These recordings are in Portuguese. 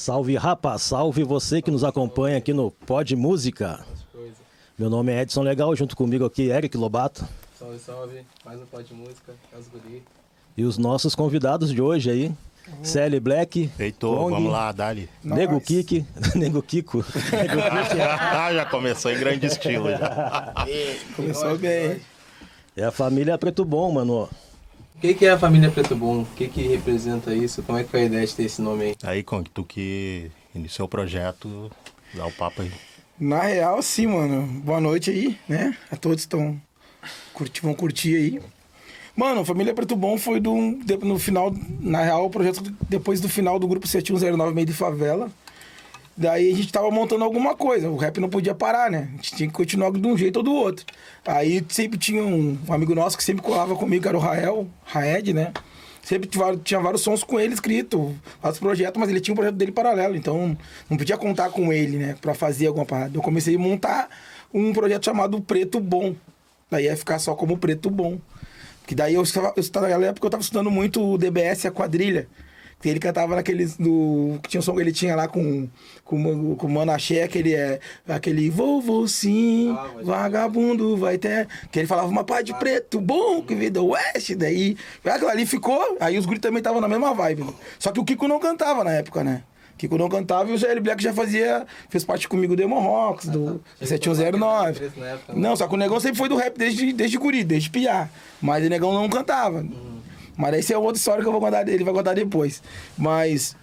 Salve rapaz, salve você que nos acompanha aqui no Pod Música. Meu nome é Edson Legal, junto comigo aqui Eric Lobato. Salve, salve, mais um Pod Música, é os guri. E os nossos convidados de hoje aí, Celi Black, Heitor, Kong, vamos lá, Dali. Nego Kiki, Nego Kiko. Ah, já começou em grande estilo. Já. Começou bem. É a família Preto Bom, mano. O que, que é a família Preto Bom? O que, que representa isso? Como é que foi a ideia de ter esse nome aí? Aí, Kong, tu que iniciou o projeto, dá o papo aí. Na real, sim, mano. Boa noite aí, né? A todos estão curti, vão curtir aí. Mano, Família Preto Bom foi do, no final, na real, o projeto depois do final do grupo 7109 Meio de Favela. Daí a gente tava montando alguma coisa, o rap não podia parar, né? A gente tinha que continuar de um jeito ou do outro. Aí sempre tinha um, amigo nosso que sempre colava comigo, que era o Rael, Raed, né? Sempre tinha, vários sons com ele escrito, vários projetos, mas ele tinha um projeto dele paralelo, então não podia contar com ele, né, pra fazer alguma parada. Eu comecei a montar um projeto chamado Preto Bom. Daí ia ficar só como Preto Bom. Que daí eu estava, eu estava naquela época eu estava estudando muito o DBS, a quadrilha. Que ele cantava naqueles. Do, que tinha um som que ele tinha lá com, com, com o Mano Axé, aquele é. Aquele vou sim, Ah, vagabundo vai ter. Que ele falava uma pá de preto, bom, que vida oeste. Daí. Aquilo ali ficou, aí os guris também estavam na mesma vibe. né? Só que o Kiko não cantava na época, né? Kiko não cantava e o GL Black já fazia. fez parte comigo do Emo Rocks, do tá. 7109. Preto na época, né? Não, só que o negão sempre foi do rap desde, desde guri, desde piá. Mas o negão não cantava. Mas essa é outra história que eu vou contar, ele vai contar depois. Mas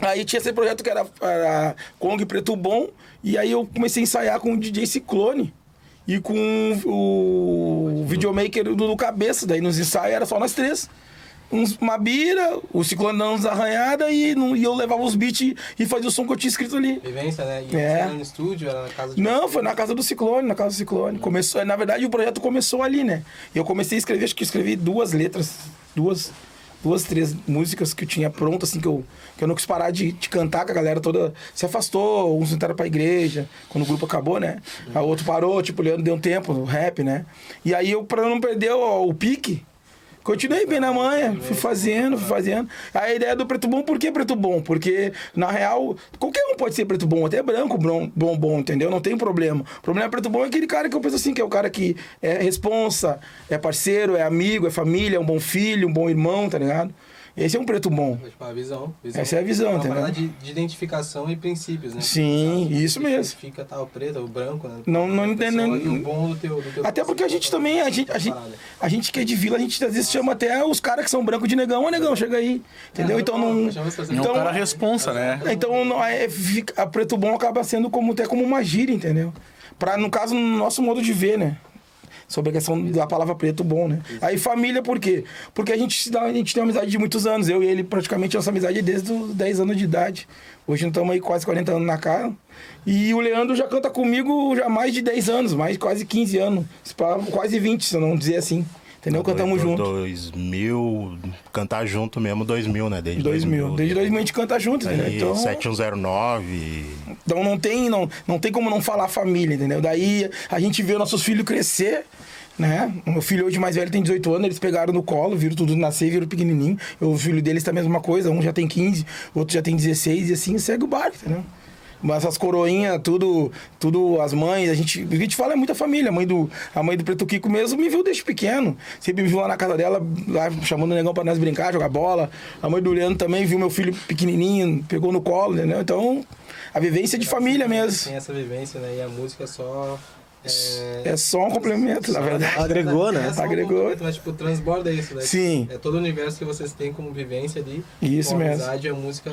aí tinha esse projeto que era, era Kong Preto Bom, e aí eu comecei a ensaiar com o DJ Ciclone. E com o videomaker do, do Cabeça, daí nos ensaios era só nós três. Uns, uma bira, o Ciclone dando uns arranhadas e, não- e eu levava os beats e fazia o som que eu tinha escrito ali. Vivência, né? E É. no estúdio, era na casa de Não, foi na casa do Ciclone, na casa do Ciclone. Começou, na verdade, o projeto começou ali, né? E eu comecei a escrever, acho que escrevi duas letras, duas, duas, três músicas que eu tinha pronto, assim, que eu, que eu não quis parar de, de cantar, que a galera toda se afastou, uns entraram pra igreja, quando o grupo acabou, né? A outro parou, tipo, o Leandro deu um tempo no rap, né? E aí eu, pra não perder o, o pique, Continuei bem na manha, fui fazendo, fui fazendo. A ideia do preto bom, por que preto bom? Porque, na real, qualquer um pode ser preto bom, até branco bom, bom, bom, entendeu? Não tem problema. O problema é preto bom é aquele cara que eu penso assim, que é o cara que é responsa, é parceiro, é amigo, é família, é um bom filho, um bom irmão, tá ligado? Esse é um preto bom. Tipo, a visão, visão. Essa é a visão, Uma entendeu? parada de, de identificação e princípios, né? Sim, Sabe? isso Que mesmo. Fica tal preto, o branco, né? Não- não pessoa E o bom do teu, do teu Até porque a gente também, a gente, a gente, a gente que é de vila, a gente às vezes chama até os caras que são brancos de negão, ô negão, chega aí. Entendeu? É, Então não. É Então- cara responsa, né? Então, não é, a Preto Bom acaba sendo como, até como uma gíria, entendeu? Pra, no caso, no nosso modo de ver, né? Sobre a questão da palavra preto bom, né? Aí família, por quê? Porque a gente, dá, a gente tem uma amizade de muitos anos. Eu e ele, praticamente, nossa amizade é desde os 10 anos de idade. Hoje estamos aí quase 40 anos na cara. E o Leandro já canta comigo já há mais de 10 anos, mais quase 15 anos. Quase 20, se eu não dizer assim. Entendeu? Cantamos Do- junto. 2000, cantar junto mesmo 2000, né? Desde 2000. Desde 2000 a gente canta junto, entendeu? Aí, Então... 7109. Então não tem, não, não tem como não falar família, entendeu? Daí a gente vê nossos filhos crescer, né? O meu filho hoje mais velho tem 18 anos, eles pegaram no colo, viram tudo nascer, viram pequenininho. O filho deles tá a mesma coisa, um já tem 15, outro já tem 16 e assim segue o barco, entendeu? Mas essas coroinhas, tudo, tudo, as mães, a gente, o que a gente fala é muita família. A mãe do, a mãe do Preto Kiko mesmo me viu desde pequeno. Sempre me viu lá na casa dela, lá chamando o negão pra nós brincar, jogar bola. A mãe do Leandro também viu meu filho pequenininho, pegou no colo, entendeu? Então, a vivência de família mesmo. Tem essa vivência, né? E a música só. É, É só um complemento, na verdade. Agregou, né? É só um Agregou. complemento, Mas, tipo, transborda isso, né? Sim. É todo o universo que vocês têm como vivência ali. Isso com a mesmo. amizade, a música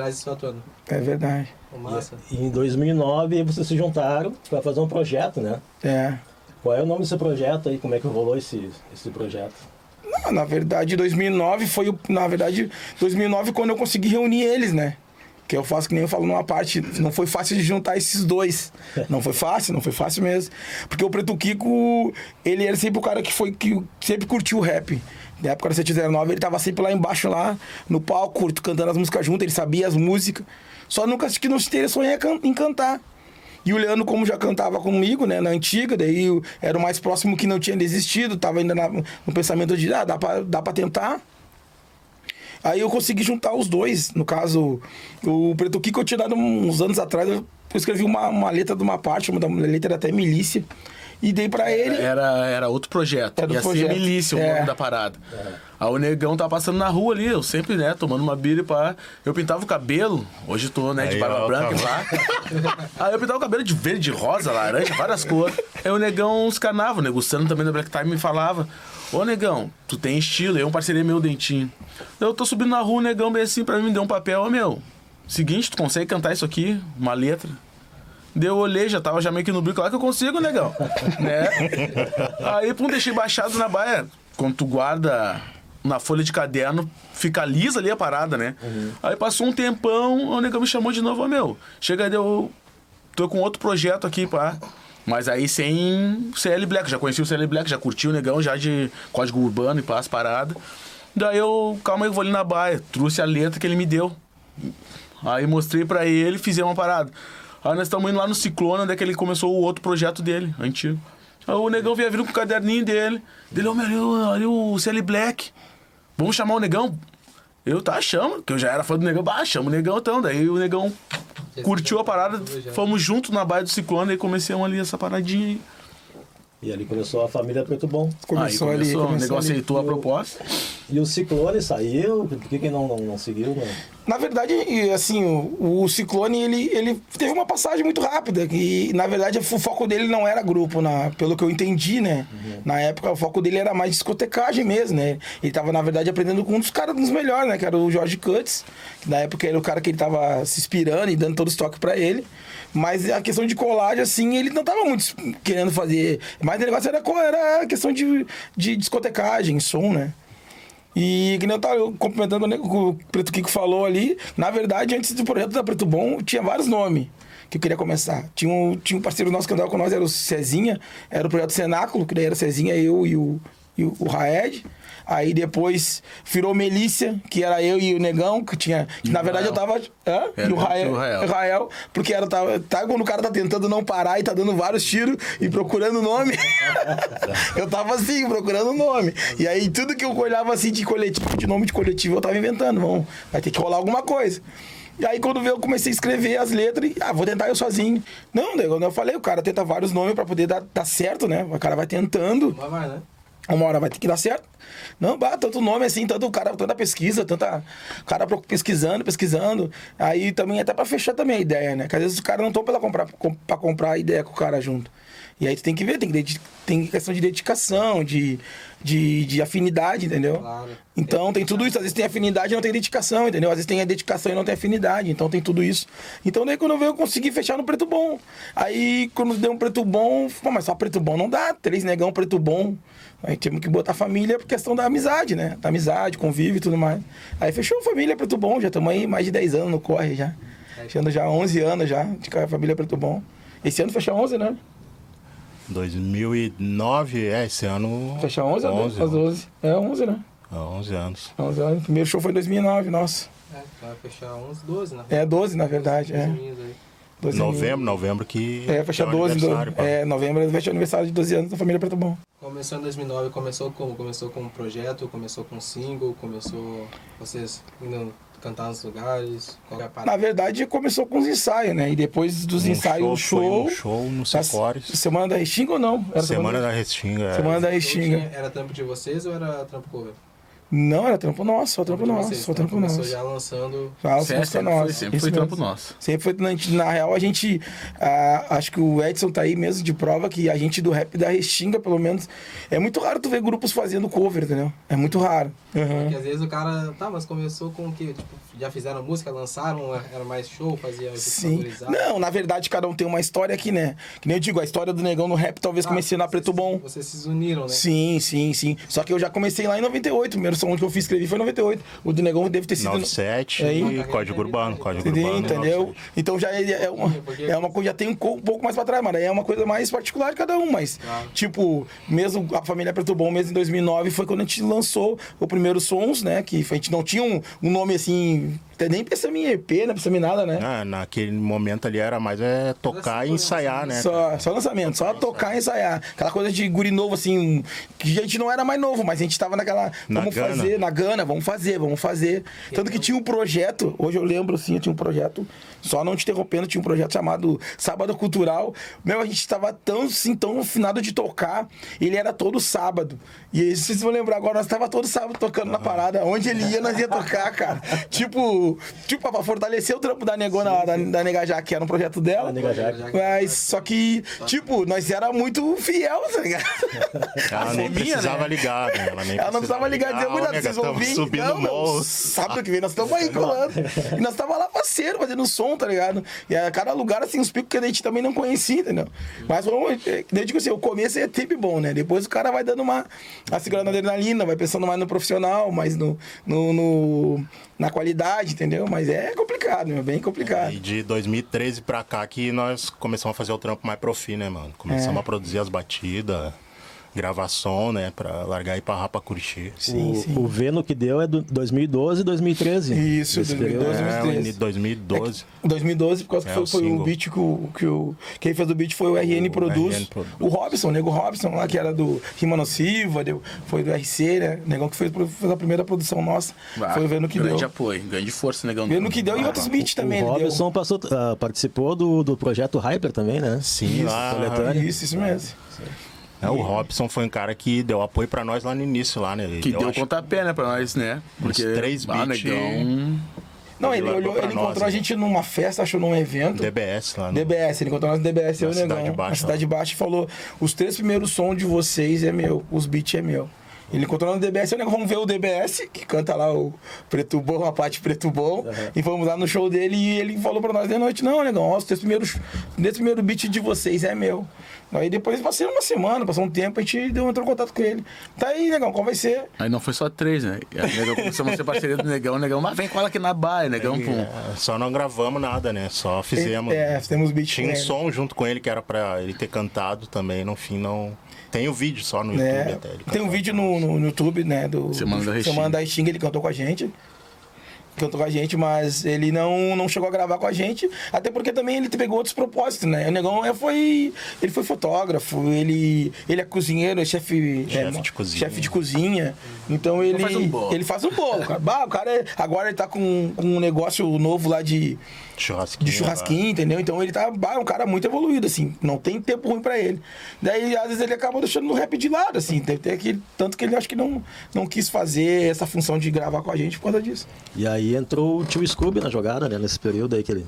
traz isso à tona. É verdade. Massa. E em 2009 vocês se juntaram para fazer um projeto, né? É. Qual é o nome desse projeto aí? Como é que rolou esse, esse projeto? Não, na verdade, 2009 foi o. Na verdade, 2009 quando eu consegui reunir eles, né? Que eu faço que nem eu falo numa parte, não foi fácil de juntar esses dois. Não foi fácil, não foi fácil mesmo. Porque o Preto Kiko, ele era sempre o cara que foi que sempre curtiu o rap. Na época da 709, ele tava sempre lá embaixo, lá no palco, cantando as músicas junto, ele sabia as músicas. Só nunca que não se interessou em can- em cantar. E o Leandro, como já cantava comigo, né, na antiga, daí eu era o mais próximo que não tinha desistido, tava ainda na- no pensamento de, ah, dá pra, dá pra tentar. Aí eu consegui juntar os dois. No caso, o Preto Kiko eu tinha dado uns anos atrás, eu escrevi uma, uma letra de uma parte, uma da letra até milícia. E dei pra ele. Era, era outro projeto. Era Ia outro ser projeto. milícia o É. nome da parada. Aí o negão tava passando na rua ali, eu sempre, né, tomando uma bira e pá. Eu pintava o cabelo, hoje tô, né, de Aí, barba ó, branca e pá. Aí eu pintava o cabelo de verde, rosa, laranja, várias cores. Aí o negão escanava, o negociando também da Black Time me falava. Ô negão, tu tem estilo, aí um parceria meu dentinho. Eu tô subindo na rua, o negão bem assim pra mim me deu um papel, ô meu. Seguinte, tu consegue cantar isso aqui? Uma letra? Daí eu olhei, já tava já meio que no brinco lá que eu consigo, negão. né? Aí, pum, deixei baixado na baia. Quando tu guarda na folha de caderno, fica lisa ali a parada, né? Aí passou um tempão, o negão me chamou de novo, ô meu, chega aí, eu tô com outro projeto aqui, pá. Mas aí sem CL Black, já conheci o CL Black, já curti o negão já de código urbano e pá, as paradas. Daí eu, calma aí, eu vou ali na baia, trouxe a letra que ele me deu. Aí mostrei pra ele, fizemos uma parada. Aí nós estamos indo lá no Ciclone, onde é que ele começou o outro projeto dele, antigo. Aí o negão veio vindo com o caderninho dele. Dele, ô meu, ali o- CL Black. Vamos chamar o negão? Eu tá, chama, que eu já era fã do negão. Bah, chama o negão então. Daí o negão curtiu a parada, fomos juntos na baia do Ciclone e comecemos ali essa paradinha aí. E ali começou a família Preto Bom. Começou aí ali. começou, o começou negão ali. aceitou a proposta. E o Ciclone saiu, por que, que não, não, não seguiu? Não? Na verdade, e, assim, o, o Ciclone, ele, ele teve uma passagem muito rápida, que na verdade o foco dele não era grupo, na, pelo que eu entendi, né? Na época o foco dele era mais discotecagem mesmo, né? Ele tava, na verdade, aprendendo com um dos caras dos melhores, né? Que era o Jorge Cuts, que na época era o cara que ele tava se inspirando e dando todo o estoque pra ele. Mas a questão de colagem, assim, ele não tava muito querendo fazer. Mas o negócio era, era questão de, de discotecagem, som, né? E que nem eu tava complementando né, o o Preto Kiko falou ali, na verdade, antes do projeto da Preto Bom, tinha vários nomes que eu queria começar. Tinha um, tinha um parceiro nosso que andava com nós, era o Cezinha, era o projeto Cenáculo, que daí era Cezinha, eu e o, e o, o Raed. Aí depois virou Melícia, que era eu e o Negão, que tinha. Que, na verdade eu tava. Hã? E o eu e Rael, o Rael. Rael, porque era, tava, tá quando o cara tá tentando não parar e tá dando vários tiros e procurando nome. eu tava assim, procurando nome. E aí tudo que eu olhava assim de coletivo, de nome de coletivo, eu tava inventando. Vamos, vai ter que rolar alguma coisa. E aí quando veio, eu comecei a escrever as letras e, ah, vou tentar eu sozinho. Não, quando eu falei, o cara tenta vários nomes pra poder dar, dar certo, né? O cara vai tentando. Vai, vai, né? Uma hora vai ter que dar certo. Não, bah, tanto nome assim, tanto o cara, tanta pesquisa, tanta cara pesquisando, pesquisando. Aí também até pra fechar também a ideia, né? Que às vezes os caras não estão pra comprar, com- pra comprar a ideia com o cara junto. E aí tu tem que ver, tem, que tem questão de dedicação, de, de, de afinidade, entendeu? Claro. Então tem tudo isso. Às vezes tem afinidade e não tem dedicação, entendeu? Às vezes tem a dedicação e não tem afinidade. Então tem tudo isso. Então daí quando eu veio, eu consegui fechar no preto bom. Aí quando deu um preto bom, pô, mas só preto bom não dá. Três negão preto bom. Aí temos que botar família por questão da amizade, né? Da amizade, convívio e tudo mais. Aí fechou família preto bom. Já estamos aí mais de 10 anos no corre já. Fechando já 11 anos já de família preto bom. Esse ano fechou 11, né? 2009, é, esse ano. Fechou 11 ou 11, 11? 12. É 11, né? há 11 anos. 11 anos. O primeiro show foi em 2009, nossa. É, vai fechar 11, 12, né? É 12, na verdade. É. 12 aí. 12 Novembro, novembro que. É, fecha é o 12 do, aniversário, pá. É, novembro fecha o aniversário de 12 anos da família Preto Bom. Começou em 2009, começou como? Começou com um projeto, começou com um single, começou vocês indo cantar nos lugares, qual é a Na verdade, começou com os ensaios, né? E depois dos Um ensaios, show, o foi show. um show no Secores. Semana da Restinga ou não? Era Semana da Restinga. é. Semana da Então Restinga. tinha- Era trampo de vocês ou era trampo cover? Não, era trampo nosso, só trampo nosso, vocês, só então trampo nosso. já lançando... Já Sempre, músicas sempre foi, sempre foi trampo nosso. Sempre foi, na, na real, a gente. ah, acho que o Edson tá aí mesmo de prova que a gente do rap da Restinga, pelo menos. É muito raro tu ver grupos fazendo cover, entendeu? É muito raro. Uhum. Porque às vezes o cara, tá, mas começou com o quê? Tipo, já fizeram música, lançaram, era mais show, fazia Sim. Não, na verdade, cada um tem uma história aqui, né? Que nem eu digo, a história do Negão no rap talvez Ah, comecei na Preto Bom. Vocês se uniram, né? Sim, sim, sim. Só que eu já comecei lá em 98. O primeiro que eu fiz escrevi foi em 98. O do Negão deve ter sido. 97 Aí- e Código Urbano. Código Entendeu? Urbano. Entendeu? 97. Então já é, é uma, é uma coisa, já tem um, co- um pouco mais pra trás, mas aí é uma coisa mais particular de cada um. Mas, Claro. tipo, mesmo a família Preto Bom, mesmo em 2009, foi quando a gente lançou o primeiro Sons, né? Que a gente não tinha um, um nome assim Até nem pensamos em EP, não pensamos em nada, né? Ah, naquele momento ali era mais é tocar e ensaiar, né? Só, só lançamento, só tocar e ensaiar. Aquela coisa de guri novo, assim, que a gente não era mais novo, mas a gente tava naquela. Na vamos gana. fazer, na gana, vamos fazer, vamos fazer. Tanto que tinha um projeto, hoje eu lembro, assim, tinha um projeto, só não te interrompendo, tinha um projeto chamado Sábado Cultural. Meu, a gente tava tão, assim, tão afinado de tocar, ele era todo sábado. E aí, vocês vão lembrar agora, nós tava todo sábado tocando na parada. Onde ele ia, nós ia tocar, cara. tipo, tipo, pra fortalecer o trampo da negona lá, da, da Nega Já, que era um projeto dela. A Nega Jaque. Mas só que, tipo, nós era muito fiel, tá ligado? Ela nem fominha, precisava né? ligar, né? Ela, nem Ela não precisava ligar dizer, Ah, cuidado, vocês vão vir. subindo Não, meu, morro. sábado que vem nós estamos aí colando. E nós tava lá parceiro, fazendo som, tá ligado? E a cada lugar, assim, os picos que a gente também não conhecia, entendeu? Mas, vamos, eu digo assim, o começo é sempre bom, né? Depois o cara vai dando uma, segurada na adrenalina, vai pensando mais no profissional, mais no, no, no- na qualidade, entendeu? Mas é complicado, meu, bem complicado. E de 2013 pra cá que nós começamos a fazer o trampo mais profi, né, mano? Começamos É. a produzir as batidas, gravar som, né? Pra largar e lá pra curtir. Sim, o, sim. o V no que deu é do 2012 e 2013. Isso, Esse 2012. período. É, 2013. em 2012. 2012, por causa que É, foi, o foi o beat que o, que o. Quem fez o beat foi o RN Produz. RN Produz. O Robson, o nego Robson, lá que era do Rima Nociva, deu- foi do RC, né? O negão que fez, fez a primeira produção nossa. Ah, foi vendo que grande deu. apoio, grande força, negão. Vendo que deu e outros beats também. o deu. Robson passou, ah, participou do, do projeto Hyper também, né? Sim, lá. coletânea. Isso, isso mesmo. É, o Robson foi um cara que deu apoio pra nós lá no início, lá, né? Que Eu deu acho- pontapé, né, pra nós, né? Porque, três ah, beats. negão... Não, ele, olhou, ele nós, encontrou a né? gente numa festa, achou num evento. DBS lá. No... DBS, ele encontrou nós no DBS, eu e o Na Negão. Cidade Baixa, na Cidade Baixa e falou: os três primeiros sons de vocês é meu, os beats é meu. Ele encontrou no DBS, eu e vamos ver o DBS, que canta lá o Preto Bom, a parte Preto Bom. E fomos lá no show dele e ele falou pra nós de noite: Não, Negão, ó, os três primeiros, esse primeiro beat de vocês é meu. Aí depois passei uma semana, passou um tempo, a gente deu, entrou em contato com ele. Tá aí, Negão, qual vai ser? Aí não foi só três, né? E aí, negão, começamos a ser parceria do negão, o negão, mas vem cola aqui na baia, negão, pum. É, só não gravamos nada, né? Só fizemos. É, fizemos beat Tinha um som junto com ele que era pra ele ter cantado também. No fim, não. Tem o vídeo só no YouTube É, até. ele tem um vídeo no, no, no YouTube, né? Do Semana do, da Restinga. Semana da Restinga, ele cantou com a gente. Cantou com a gente, mas ele não, não chegou a gravar com a gente, até porque também ele pegou outros propósitos, né? O Negão é, foi. Ele foi fotógrafo, ele, ele é cozinheiro, é chefe. Chefe é, de cozinha. Chefe de cozinha. Então ele. faz um bolo. Ele faz um bolo, cara. Bah, o cara é- agora ele tá com, com um negócio novo lá de, Churrasquinho. de churrasquinho, entendeu? Então ele tá é um cara muito evoluído, assim. Não tem tempo ruim pra ele. Daí, às vezes, ele acaba deixando o rap de lado, assim. Tem, tem aquele, tanto que ele acho que não, não quis fazer essa função de gravar com a gente por causa disso. E aí entrou o tio Scooby na jogada, né? Nesse período aí que ele.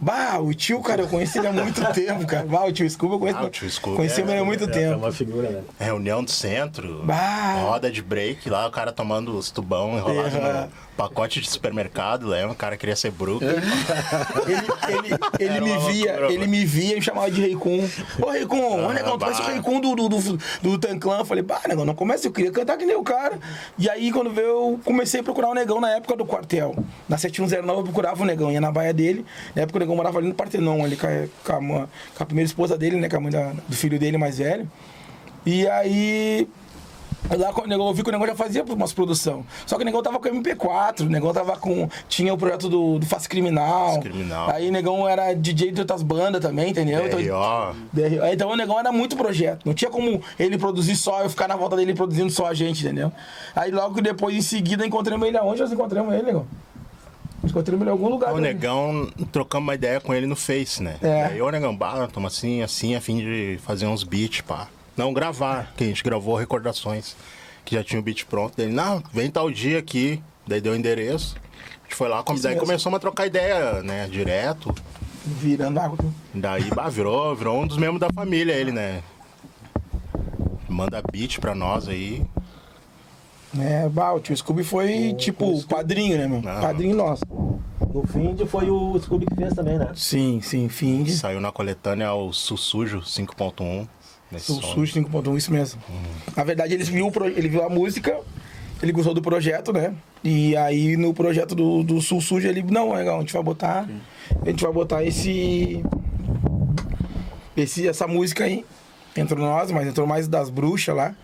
Bah, o tio, cara, eu conheci ele há muito tempo, cara. Bah, o tio Scooby eu conheço. Ah, o tio Scooby conheci é- ele há muito É tempo. uma figura, né? Reunião do centro. Bah. Roda de break lá, o cara tomando os tubão enrolado no pacote de supermercado, lembra? O cara queria ser bruco. Ele, ele, ele me via, loucura, ele mano. me via e me chamava de Rei Kun. Ô, Rei Kun, ô, Ah, negão, tu parece o bah. Rei Kun do, do, do, do Tanclan. Eu falei, bah, negão, não começa, eu queria cantar que nem o cara. E aí, quando veio, eu comecei a procurar o negão na época do quartel. Na 7109 eu procurava o negão, ia na baia dele. Na época o negão morava ali no Partenon, ali com a, com a, com a primeira esposa dele, né, com a mãe da- do filho dele mais velho. E aí, Lá eu vi que o negão já fazia umas produção. Só que o negão tava com MP4, o negão tava com. Tinha o projeto do, do Face Criminal. Criminal. Aí o negão era DJ de outras bandas também, entendeu? Então, R.O. DRO. Então o negão era muito projeto. Não tinha como ele produzir só, eu ficar na volta dele produzindo só a gente, entendeu? Aí logo depois, em seguida, encontramos ele aonde nós encontramos ele, negão? Encontramos ele em algum lugar. O. Negão, trocamos uma ideia com ele no Face, né? É. Aí o Negão, bah, tamo assim, assim, a fim de fazer uns beats, pá. Não gravar, que a gente gravou recordações, que já tinha o beat pronto. Dele, não, vem tal dia aqui. Daí deu o endereço. A gente foi lá, Isso daí mesmo. começamos a trocar ideia, né? Direto. Virando água. Daí, bah, virou, virou um dos membros da família ele, né? Manda beat pra nós aí. É, bah, o tio Scooby foi tipo o padrinho, né, meu? Não. Padrinho nosso. No fim foi o Scooby que fez também, né? Sim, sim, fim de. Saiu na coletânea o Sussujo 5.1. nesse O som. SUS 5.1, isso mesmo. Na verdade, ele viu, o ele viu a música, ele gostou do projeto, né? E aí no projeto do, do Sul Sujo, ele, não, legal, a gente vai botar. A gente vai botar esse. esse essa música aí. Entrou nós, mas entrou mais das bruxas lá.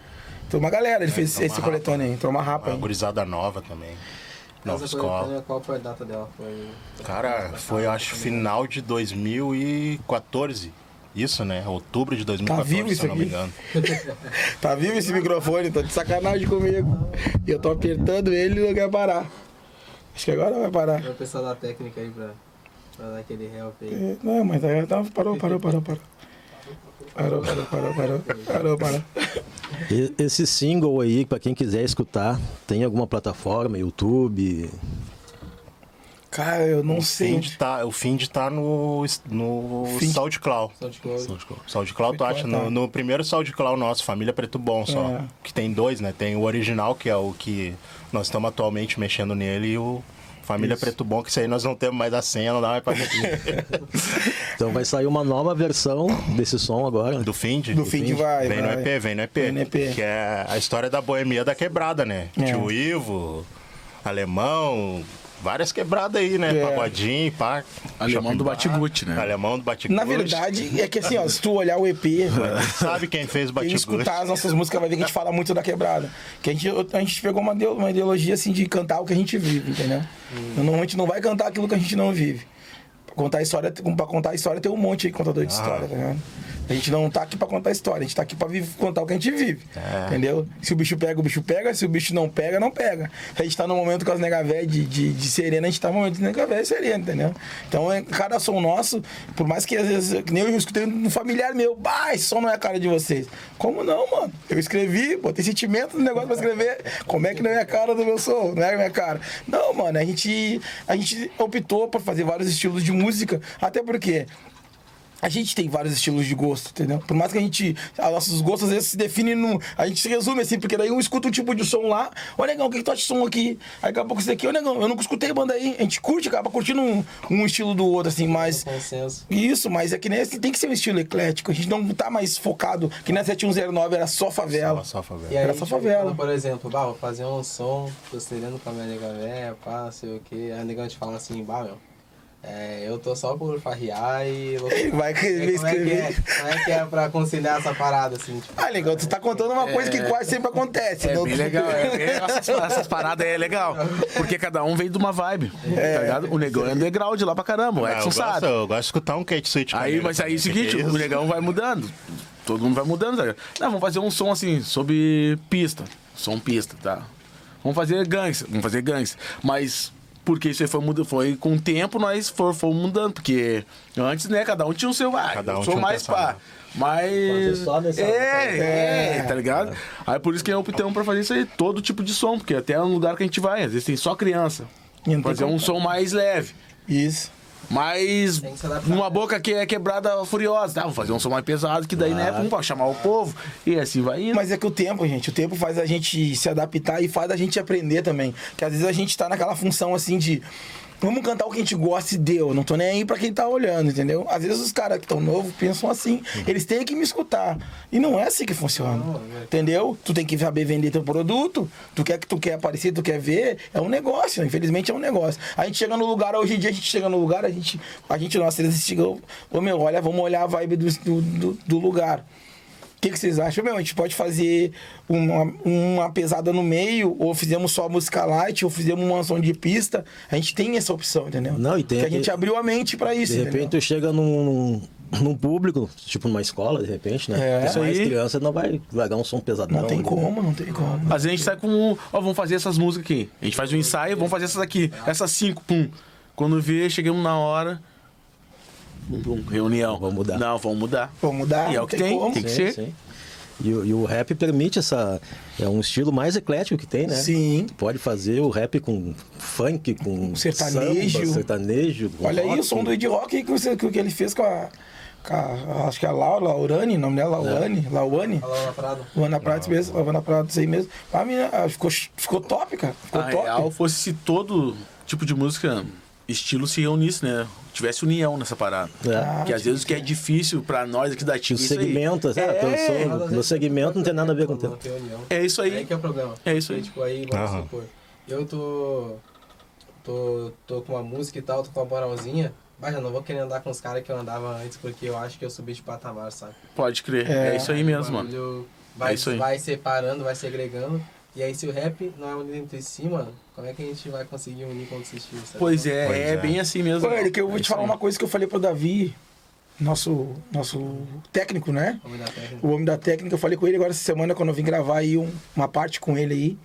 Entrou uma galera, ele fez entrou esse uma coletânea aí, entrou uma rapa Uma gurizada nova também. Nova Essa escola. qual foi a data dela? Foi... Cara, foi acho final de 2014. Isso, né? Outubro de 2014, Tá vivo se isso eu não me aqui? engano. Tá vivo esse microfone? Tá de sacanagem comigo. E eu tô apertando ele e não quer parar. Acho que agora vai parar. Vai precisar da técnica aí pra, pra dar aquele help aí. É, Não, mas aí tá, parou, parou, parou, parou. Parou, parou, parou, parou. Parou, parou. Esse single aí, pra quem quiser escutar, tem alguma plataforma, YouTube? Cara, eu não O sei. Find tá, o Find tá no, no Find. SoundCloud. SoundCloud. SoundCloud, tu acha? tá. No, no primeiro SoundCloud nosso, Família Preto Bom só. É. Que tem dois, né? Tem o original, que é o que nós estamos atualmente mexendo nele, e o Família Isso. Preto Bom, que isso aí nós não temos mais a senha, não dá mais pra. Então vai sair uma nova versão desse som agora. Do Find? Do Find vai, Vem vai. no EP, vem no EP. Vem no EP. Que é a história da boemia da quebrada, né? É. Tio Ivo, Alemão, várias quebradas aí, né? É. Pagodinho, pá. Alemão do Bar, Batiguti, né? Alemão do Batiguti. Na verdade, é que assim, ó, se tu olhar o EP, mano, Sabe quem fez o quem Batiguti? escutar as nossas músicas vai ver que a gente fala muito da quebrada. Que a gente, a gente pegou uma, uma ideologia assim de cantar o que a gente vive, entendeu? Não, a gente não vai cantar aquilo que a gente não vive. Pra contar a história, pra contar a história tem um monte aí contador de história, tá ligado? A gente não tá aqui pra contar a história, a gente tá aqui pra vive- contar o que a gente vive. Entendeu? Se o bicho pega, o bicho pega. Se o bicho não pega, não pega. A gente tá no momento com as negavé de, de, de serena, a gente tá no momento de negavé e serena, entendeu? Então, é, cada som nosso, por mais que às vezes, que nem eu escutei um familiar meu, bah, esse som não é a cara de vocês. Como não, mano? Eu escrevi, botei sentimento no negócio pra escrever. Como é que não é a cara do meu som? Não é a minha cara. Não, mano, a gente, a gente optou por fazer vários estilos de música, até porque a gente tem vários estilos de gosto, entendeu? Por mais que a gente. Os nossos gostos às vezes se definem num. A gente se resume assim, porque daí um escuta um tipo de som lá. Ô negão, o que, que tu acha de som aqui? Aí daqui a pouco isso daqui, ô negão, eu nunca escutei banda aí. A gente curte, acaba curtindo um, um estilo do outro, assim, mas. Consenso. Isso, mas é que nem assim, tem que ser um estilo eclético. A gente não tá mais focado, que na 7109 era só favela. Só favela. E aí, Era só tipo, favela. por exemplo, bah, vou fazer um som, tô sereno com a minha nega véia, pá, sei o. Aí a nega te fala assim, bah, meu, é, eu tô só por farrear e... Vai E aí, como, é que é, escrever. como é que é pra conciliar essa parada, assim, tipo... Ah, legal, tu tá contando uma coisa que quase sempre acontece. É não- bem legal. é- é- essas, essas paradas aí é legal. Porque cada um vem de uma vibe. Tá ligado? O negão é underground lá pra caramba. O Ah, eu, Edson gosto, sabe. eu gosto de escutar um Kate Sweet. Aí, mas aí é o seguinte, o negão vai mudando. Todo mundo vai mudando, tá ligado? Não, vamos fazer um som assim, sobre pista. Som pista, tá? Vamos fazer gangues, vamos fazer gangues. Mas porque isso aí foi mudando, foi com o tempo nós for- fomos mudando. Porque antes, né, cada um tinha o seu. Ah, Cada um sou um mais pá. Mas. Fazer só nessa- É, é, É. tá ligado? Aí por isso que optamos pra fazer isso aí, todo tipo de som, porque até no lugar que a gente vai, às vezes tem só criança. E Fazer um som mais leve. Isso. Mas numa boca que é quebrada furiosa, tá? Vou fazer um som mais pesado, que daí, né, pra chamar o povo. E assim vai indo. Mas é que o tempo, gente, o tempo faz a gente se adaptar e faz a gente aprender também. Que às vezes a gente tá naquela função assim de. Vamos cantar o que a gente gosta e deu. Não tô nem aí pra quem tá olhando, entendeu? Às vezes os caras que estão novos pensam assim. Eles têm que me escutar. E não é assim que funciona. É. Entendeu? Tu tem que saber vender teu produto. Tu quer que tu quer aparecer, tu quer ver. É um negócio. Infelizmente é um negócio. A gente chega no lugar, hoje em dia a gente chega no lugar, a gente. A gente, nossa, eles chegam. Ô meu, olha, vamos olhar a vibe do, do- do lugar. O que, que vocês acham? Meu, a gente pode fazer uma, uma pesada no meio, ou fizemos só música light, ou fizemos uma som de pista. A gente tem essa opção, entendeu? Não, e tem Que a gente abriu a mente pra isso, De entendeu? repente tu chega num, num público, tipo numa escola, de repente, né? É. Isso mais aí. criança não vai, vai dar um som pesadão. Não tem né? como, não tem como. Às vezes a gente sai com. Ó, vamos fazer essas músicas aqui. A gente faz um ensaio, vamos fazer essas aqui. Essas cinco, pum. Quando vê, chegamos na hora. Reunião. Vamos mudar. Não, vamos mudar. Vamos mudar, E é o que tem tem, tem que Sim, ser. sim. E, o- e o rap permite essa. É um estilo mais eclético que tem, né? Sim. Tu pode fazer o rap com funk, com Sertanejo. samba, sertanejo. com Olha aí rock. o som do Ed Rock que, você, que ele fez com a. com a- acho que é a Laura, Laurane, o nome dela, Laurane, Lauane. Falou na parada. Luana Prado mesmo, Luana Prado, isso aí mesmo. A minha, ah, ficou, ficou top, cara. Ficou A top. real fosse se todo tipo de música, estilo se reunisse, né? Tivesse união nessa parada. É. que às vezes o que é difícil pra nós aqui da O Tigre. isso aí. segmento, é, É, pensou, meu segmento não tem nada a ver com o Não teu. tem união. É isso aí. Aí que é o problema. É isso aí. Tipo, aí, vamos supor, eu tô, tô, tô com uma música e tal, tô com uma moralzinha, mas eu não vou querer andar com os caras que eu andava antes, porque eu acho que eu subi de patamar, sabe? Pode crer. É, É. isso aí mesmo, mano. Vai, É isso aí. vai separando, vai segregando. E aí, se o rap não é unido entre si, mano, como é que a gente vai conseguir unir quando se estiver? sabe? Pois é, Pois é, é. bem assim mesmo. Ô, Eric, eu vou É te falar uma coisa que eu falei pro Davi, nosso, nosso técnico, né? Vamos dar técnica. o homem da técnica, eu falei com ele agora essa semana quando eu vim gravar aí um- uma parte com ele aí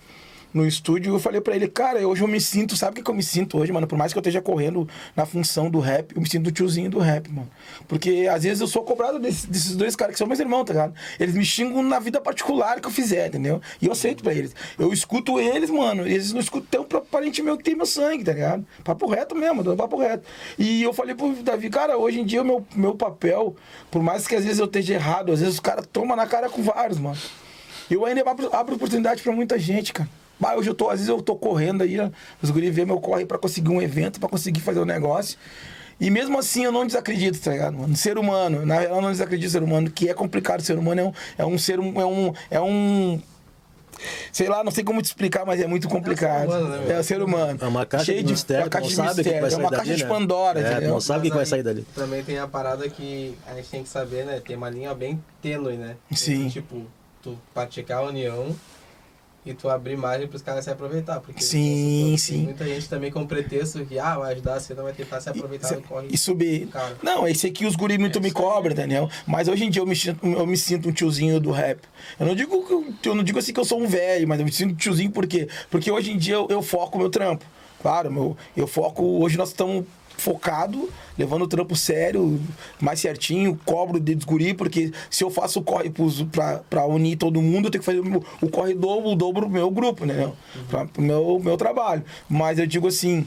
no estúdio, eu falei pra ele, cara, hoje eu me sinto, sabe o que, que eu me sinto hoje, mano? Por mais que eu esteja correndo na função do rap, eu me sinto tiozinho do rap, mano. Porque às vezes eu sou cobrado desse- desses dois caras que são meus irmãos, tá ligado? Eles me xingam na vida particular que eu fizer, entendeu? E eu aceito pra eles. Eu escuto eles, mano, eles não escutam tem um pro- parente meu que tem meu sangue, tá ligado? Papo reto mesmo, dando papo reto. E eu falei pro Davi, cara, hoje em dia o meu, meu papel, por mais que às vezes eu esteja errado, às vezes os caras tomam na cara com vários, mano. Eu ainda abro, abro oportunidade pra muita gente, cara. Bah, hoje eu tô, às vezes eu tô correndo aí, os guri vê meu corre pra conseguir um evento, pra conseguir fazer o negócio. E mesmo assim eu não desacredito, tá ligado, mano? Ser humano, na real eu não desacredito ser humano, que é complicado ser humano, é um, é um ser é um é um sei lá, não sei como te explicar, mas é muito complicado. humano, né? É o ser humano. É uma caixa Cheio de mistério, é uma caixa não de sabe o que mistério, vai é sair uma dali, caixa de né? Pandora, É, tu entendeu? não sabe o que Mas vai sair dali. Também tem a parada que a gente tem que saber, né? Tem uma linha bem tênue, né? Sim. Entre, tipo, tu praticar a união e tu abrir margem pros caras se aproveitar. Porque Sim, tem sim. muita gente também com pretexto que, ah, vai ajudar, você não vai tentar se aproveitar do corre. E subir. Cara. Não, esse aqui os guri muito É me cobram, entendeu? Mas hoje em dia eu me, sinto, eu me sinto um tiozinho do rap. Eu não digo que eu, eu não digo assim que eu sou um velho, mas eu me sinto um tiozinho por quê? Porque hoje em dia eu, eu foco o meu trampo. Claro, meu, eu foco. Hoje nós estamos focado, levando o trampo sério, mais certinho, cobro de guri, porque se eu faço o corre pra, pra unir todo mundo, eu tenho que fazer o, o corre dobro, o dobro pro meu grupo, né? Pra, pro meu, meu trabalho. Mas eu digo assim,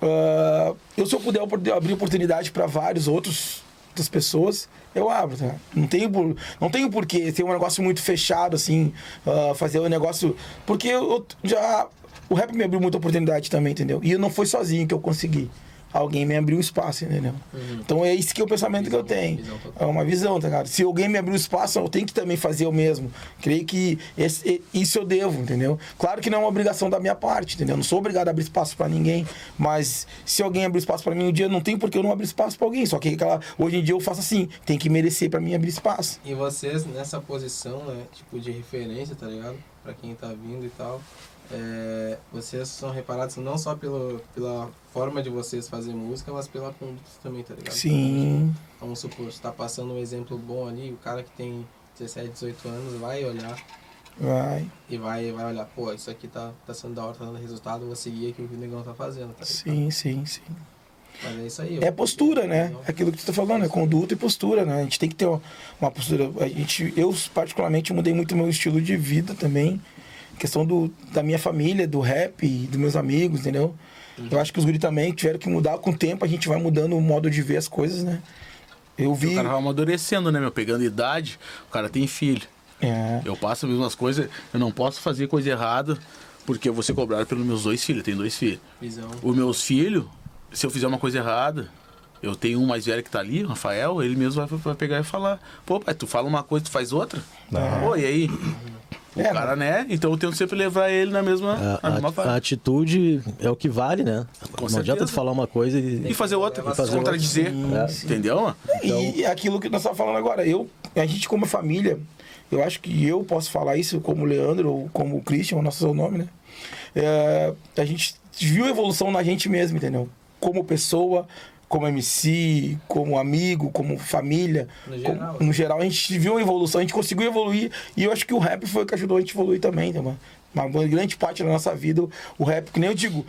ah, eu se eu puder abrir oportunidade para vários outros outras pessoas, eu abro, tá? Não tenho por, não tenho porquê ter um negócio muito fechado assim, ah, fazer um negócio, porque eu já o rap me abriu muita oportunidade também, entendeu? E não foi sozinho que eu consegui. Alguém me abriu espaço, entendeu? Então é esse que é o pensamento que eu tenho. visão. É uma visão, tá ligado? Se alguém me abriu espaço, eu tenho que também fazer o mesmo. Creio que esse- isso eu devo, entendeu? Claro que não é uma obrigação da minha parte, entendeu? Eu não sou obrigado a abrir espaço pra ninguém, mas se alguém abrir espaço pra mim um dia, não tem por que eu não abrir espaço pra alguém. Só que aquela, hoje em dia eu faço assim, tem que merecer pra mim abrir espaço. E vocês nessa posição, né, tipo de referência, tá ligado? Pra quem tá vindo e tal, é, vocês são reparados não só pelo, pela forma de vocês fazer música, mas pela conduta também, tá ligado? Sim. Vamos supor, você tá passando um exemplo bom ali, o cara que tem 17, 18 anos vai olhar Vai. e vai, vai olhar, pô, isso aqui tá, tá sendo da hora, tá dando resultado, vou seguir aqui o que o negão tá fazendo, tá ligado? Sim, sim, sim. Mas é isso aí. É postura, né? É aquilo que tu tá falando, é conduta e postura, né? A gente tem que ter uma uma postura. A gente, eu, particularmente, mudei muito meu estilo de vida também. Questão do, da minha família, do rap, dos meus amigos, entendeu? Eu acho que os guri também tiveram que mudar com o tempo, a gente vai mudando o modo de ver as coisas, né? Eu vi. O cara vai amadurecendo, né, meu? Pegando idade, o cara tem filho. É. Eu passo as mesmas coisas, eu não posso fazer coisa errada, porque eu vou ser cobrado pelos meus dois filhos, eu tenho dois filhos. Visão. Os meus filhos, se eu fizer uma coisa errada, eu tenho um mais velho que tá ali, o Rafael, ele mesmo vai, vai pegar e falar, pô, pai, tu fala uma coisa, tu faz outra? Pô, e aí? O É, cara, né? Então eu tento sempre levar ele na mesma, A, na mesma a- a atitude é o que vale, né? Com não certeza. adianta tu falar uma coisa e. E fazer outra, E fazer contradizer, outra. entendeu? E aquilo que nós estamos falando agora, eu, a gente como família, eu acho que eu posso falar isso como Leandro ou como Christian, o nosso nome, né? É, a gente viu evolução na gente mesmo, entendeu? Como pessoa, como MC, como amigo, como família. No como- geral. no geral, a gente viu a evolução, a gente conseguiu evoluir e eu acho que o rap foi o que ajudou a gente a evoluir também, tá, mano? Uma grande parte da nossa vida, o rap, que nem eu digo,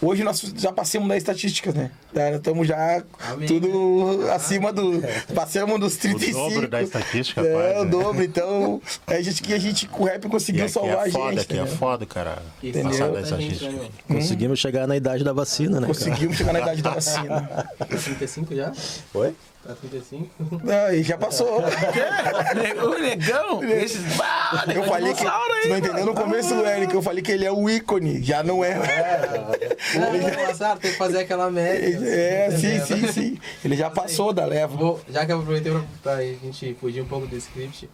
hoje nós já passamos das estatísticas, né? Estamos já Amém, tudo acima do. Passamos dos O 35. dobro da estatística, É, quase, o né? dobro. Então, é a gente que a gente, o rap conseguiu aqui salvar é foda, a gente. aqui é entendeu? foda, cara. Entendeu? Passar da gente, estatística. né, meu? Conseguimos chegar na idade da vacina, né? cara? Conseguimos chegar na idade da vacina. Tá 35 já? Oi? Tá 35? Não, e já passou. o negão, esses. Ah, Eu falei que. aí, Tu não entendeu no começo, Eric? Eu falei que ele é o ícone. Já não é. Não, não passaram, tem que fazer aquela média. É, sim, Entendeu? sim, sim. Ele já passou da leva. Vou, já que eu aproveitei pra, pra gente fugir um pouco do script,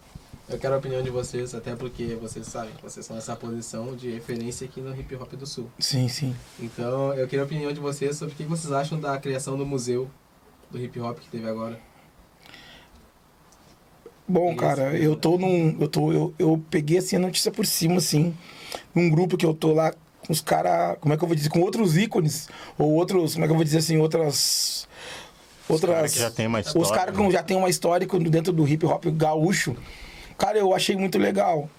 eu quero a opinião de vocês, até porque vocês sabem, vocês são essa posição de referência aqui no hip hop do sul. Sim, sim. Então eu queria a opinião de vocês sobre o que vocês acham da criação do museu do hip hop que teve agora. Bom, Isso. cara, eu tô num. Eu, tô, eu, eu peguei assim a notícia por cima, assim. num grupo que eu tô lá com os caras, como é que eu vou dizer, com outros ícones, ou outros, como é que eu vou dizer assim, outras. Outras. cara que já tem uma Os caras que né? já tem uma história dentro do hip hop gaúcho. Cara, eu achei muito legal.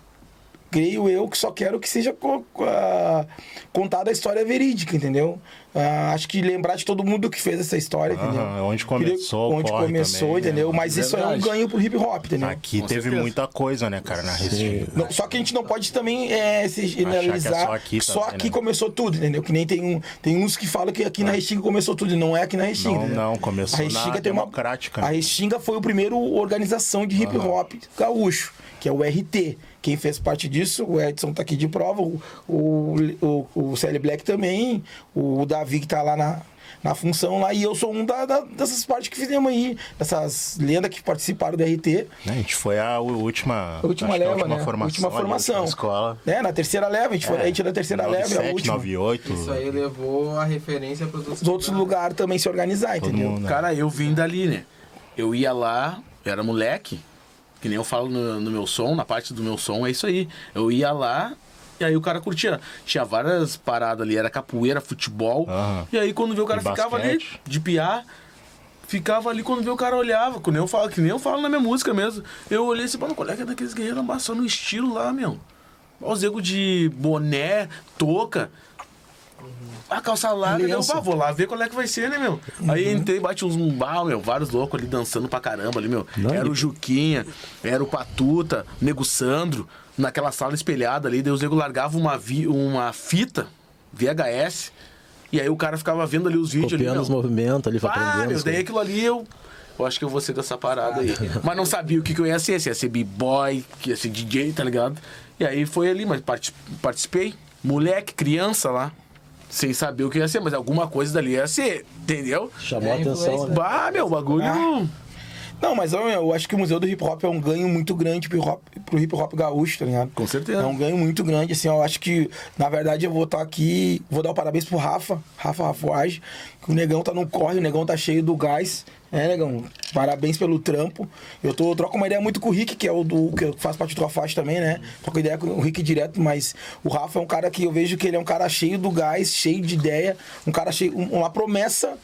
Creio eu que só quero que seja co- co- contada a história verídica, entendeu? Ah, acho que lembrar de todo mundo que fez essa história, entendeu? Aham, onde começou, Onde começou, também, né? entendeu? Mas isso é um ganho pro hip hop, entendeu? Aqui Com teve certeza. muita coisa, né, cara, na Restinga. Não, só que a gente não pode também é, se generalizar. É só aqui só também, aqui né? começou tudo, entendeu? Que nem tem, um, tem uns que falam que aqui na Restinga começou tudo, e não é aqui na Restinga. Não, entendeu? não, começou a Restinga na tem uma Democrática, A né? Restinga foi o primeiro organização de hip hop gaúcho, que é o RT. Quem fez parte disso, o Edson tá aqui de prova, o, o, o, o CL Black também, o Davi que tá lá na, na função lá, e eu sou um da, da- dessas partes que fizemos aí, dessas lendas que participaram do RT. Né, A gente foi a última, A última que a leva, última né? formação. última formação. escola. É, na terceira leva, a gente, foi, a gente é da terceira leva, é a 97, última. 98. Isso aí levou a referência para os Os outros lugares também se organizar, Todo entendeu? mundo, né? Cara, eu vim dali, né? Eu ia lá, eu era moleque, que nem eu falo no, no meu som, na parte do meu som, é isso aí. Eu ia lá, e aí o cara curtia. Tinha várias paradas ali, era capoeira, futebol. E aí quando vê o cara ficava ali, basquete. de piar, ficava ali quando vê o cara olhava, que nem eu falo, que nem eu falo na minha música mesmo. Eu olhei assim, mano, qual é é daqueles guerreiros amassando o estilo lá, meu? Olha os ego de boné, touca. A calça larga, eu. "Bah, vou lá ver qual é que vai ser, né, meu? Aí entrei, bati uns bah, meu, vários loucos ali dançando pra caramba ali, meu. Não, era o Juquinha, era o Patuta, o Nego Sandro, naquela sala espelhada ali, daí os nego largavam uma, vi, uma fita VHS, e aí o cara ficava vendo ali os vídeos ali, Copiando os meu. movimentos ali, Ah, as daí aquilo ali eu. Eu acho que eu vou ser dessa parada aí. Mas não sabia o que, que eu ia ser, se ia ser b-boy, que ia ser DJ, tá ligado? E aí foi ali, mas parti- participei. Moleque, criança lá. Sem saber o que ia ser, mas alguma coisa dali ia ser, entendeu? Chamou É, a atenção. influência, né? Bah, meu, bagulho. Ah. Não, mas eu, eu acho que o Museu do Hip Hop é um ganho muito grande pro hip hop, pro hip -hop gaúcho, tá ligado? Com certeza. É um ganho muito grande, assim, eu acho que, na verdade, eu vou estar aqui, vou dar o parabéns pro Rafa, Rafa Rafuage, que o Negão tá no corre, o Negão tá cheio do gás, é, Negão, parabéns pelo trampo. Eu tô, troco uma ideia muito com o Rick, que é o do, que faz parte do Afast também, né? Troco ideia com o Rick direto, mas o Rafa é um cara que eu vejo que ele é um cara cheio do gás, cheio de ideia, um cara cheio, um- uma promessa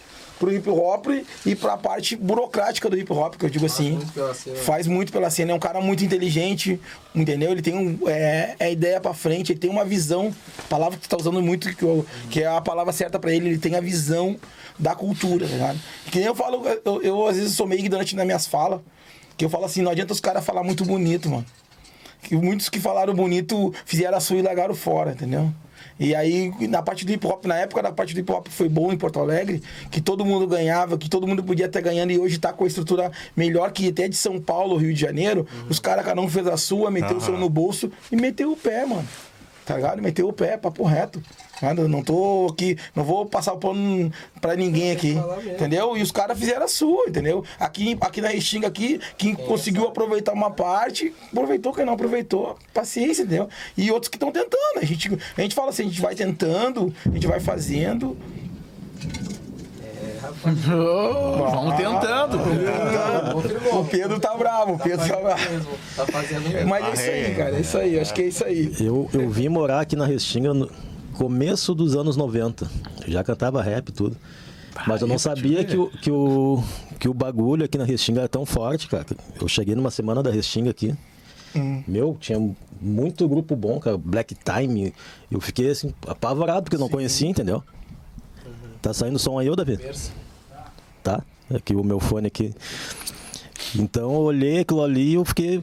pro hip hop e pra parte burocrática do hip hop, que eu digo assim. muito pela cena. Faz muito pela cena, é um cara muito inteligente, entendeu? Ele tem um, é, é ideia pra frente, ele tem uma visão, palavra que tu tá usando muito, que, eu- que é a palavra certa pra ele, ele tem a visão da cultura, tá ligado? Que nem eu falo, eu, eu às vezes sou meio ignorante nas minhas falas, que eu falo assim, não adianta os caras falar muito bonito, mano. Que muitos que falaram bonito fizeram a sua e largaram fora, entendeu? E aí, na parte do hip hop, na época da parte do hip hop foi bom em Porto Alegre, que todo mundo ganhava, que todo mundo podia estar ganhando, e hoje tá com a estrutura melhor que até de São Paulo, Rio de Janeiro. Os caras, cada um fez a sua, meteu o seu no bolso e meteu o pé, mano. Tá ligado? Meteu o pé, papo reto. Nada, não tô aqui, não vou passar o pano pra ninguém aqui. Entendeu? E os caras fizeram a sua, entendeu? Aqui, aqui na Restinga, aqui, quem conseguiu aproveitar uma parte, aproveitou, quem não aproveitou, paciência, entendeu? E outros que estão tentando. A gente, a gente fala assim, a gente vai tentando, a gente vai fazendo. Rapaz. Vamos tentando. Confirmou. O Pedro tá bravo, o Tá Pedro tá bravo. Tá fazendo mesmo. Mas é isso aí, cara, é isso aí, acho que é isso aí. Eu, eu vim morar aqui na Restinga no começo dos anos 90. Eu já cantava rap e tudo. Mas eu não sabia que o, que, o, que o bagulho aqui na Restinga era tão forte, cara. Eu cheguei numa semana da Restinga aqui. Meu, tinha muito grupo bom, cara. Black Time. Eu fiquei assim, apavorado, porque eu não conhecia, entendeu? Tá saindo som aí, ô Davi? Tá? Aqui o meu fone aqui. Então eu olhei aquilo ali e eu fiquei.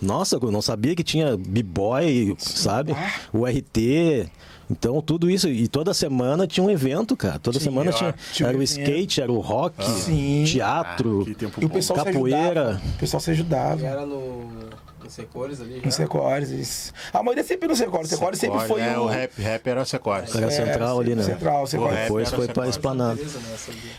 Nossa, eu não sabia que tinha B-Boy, sabe? O RT. Então tudo isso. E toda semana tinha um evento, cara. Toda semana tinha. tinha Era o skate, era o rock, Sim. teatro. Ah, E o pessoal se Capoeira. ajudava. O pessoal se E ajudava. era no. Em Secores ali. Já. Secores, isso. A maioria sempre no Secores. Secores sempre foi é, o... o rap, rap era Secores. Era central ali, né? Central, Secores. Depois foi pra esplanada. Né?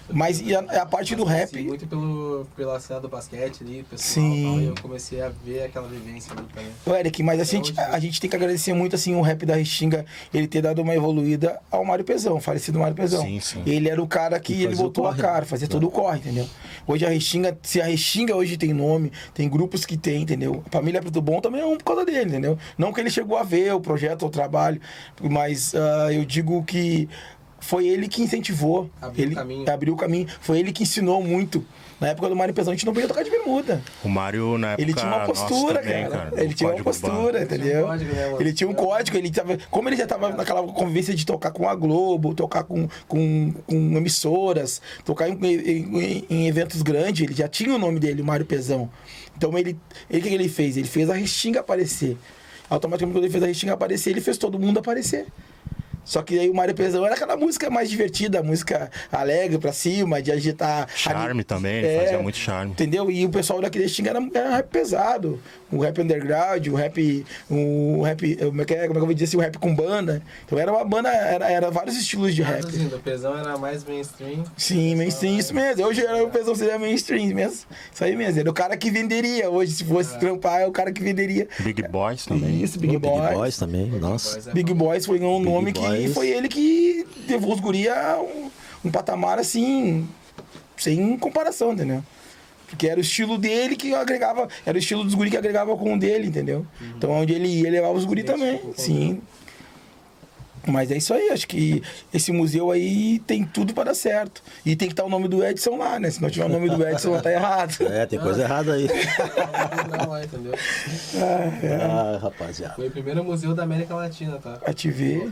Mas e a, a parte do Conheci rap... Muito pelo, pela cena do basquete ali, pessoal. Sim. Tal, eu comecei a ver aquela vivência ali também. Ô, Eric, mas assim, a gente, a gente tem que agradecer muito assim, o rap da Restinga, ele ter dado uma evoluída ao Mário Pezão, falecido Mário Pezão. Sim, sim. Ele era o cara que ele botou a cara, né? fazia todo o corre, entendeu? Hoje a Restinga, se a Restinga hoje tem nome, tem grupos que tem, entendeu? A família Preto Bom também é um por causa dele, entendeu? Não que ele chegou a ver o projeto, o trabalho, mas ah, eu digo que foi ele que incentivou. Abriu o ele caminho. abriu o caminho. Foi ele que ensinou muito. Na época do Mário Pesão, a gente não podia tocar de bermuda. O Mário, na época, Ele tinha uma postura, também, cara. no Ele tinha uma Urbano. postura, entendeu? código, né, ele tinha um código, ele tava. Como ele já tava naquela convivência de tocar com a Globo, tocar com, com, com emissoras, tocar em, em- em eventos grandes, ele já tinha o nome dele, o Mário Pezão. Então ele. ele o que que ele fez? Ele fez a Restinga aparecer. Automaticamente, quando ele fez a Restinga aparecer, ele fez todo mundo aparecer. Só que aí o Mário Pesão era aquela música mais divertida, música alegre pra cima, de agitar. Charme também, É. fazia muito charme. Entendeu? E o pessoal daqui da Xinga era, era pesado. O rap underground, o rap. O rap. Como é que, é, como é que eu vou dizer assim? O rap com banda. Então era uma banda, era, era vários estilos de rap. O pesão era mais mainstream. Sim, mainstream, isso mesmo. Hoje era, o pessoal seria mainstream mesmo. Isso aí mesmo. Era o cara que venderia. Hoje, se fosse trampar, é o cara que venderia. Big Boys também. Isso, Big, Big Boys. Boys também, nossa. Boys é Big bom. Boys foi um nome que Boys. foi ele que levou os guri a um, um patamar assim, sem comparação, entendeu? Porque era o estilo dele que agregava, era o estilo dos guri que agregava com o dele, entendeu? Então onde ele ia, levava os guri também, sim. Mas é isso aí, acho que esse museu aí tem tudo para dar certo. E tem que estar o nome do Edson lá, né? Se não tiver o nome do Edson, tá errado. É, tem coisa errada aí. Não, lá, entendeu? Ah, rapaziada. Foi o primeiro museu da América Latina, tá? A TV.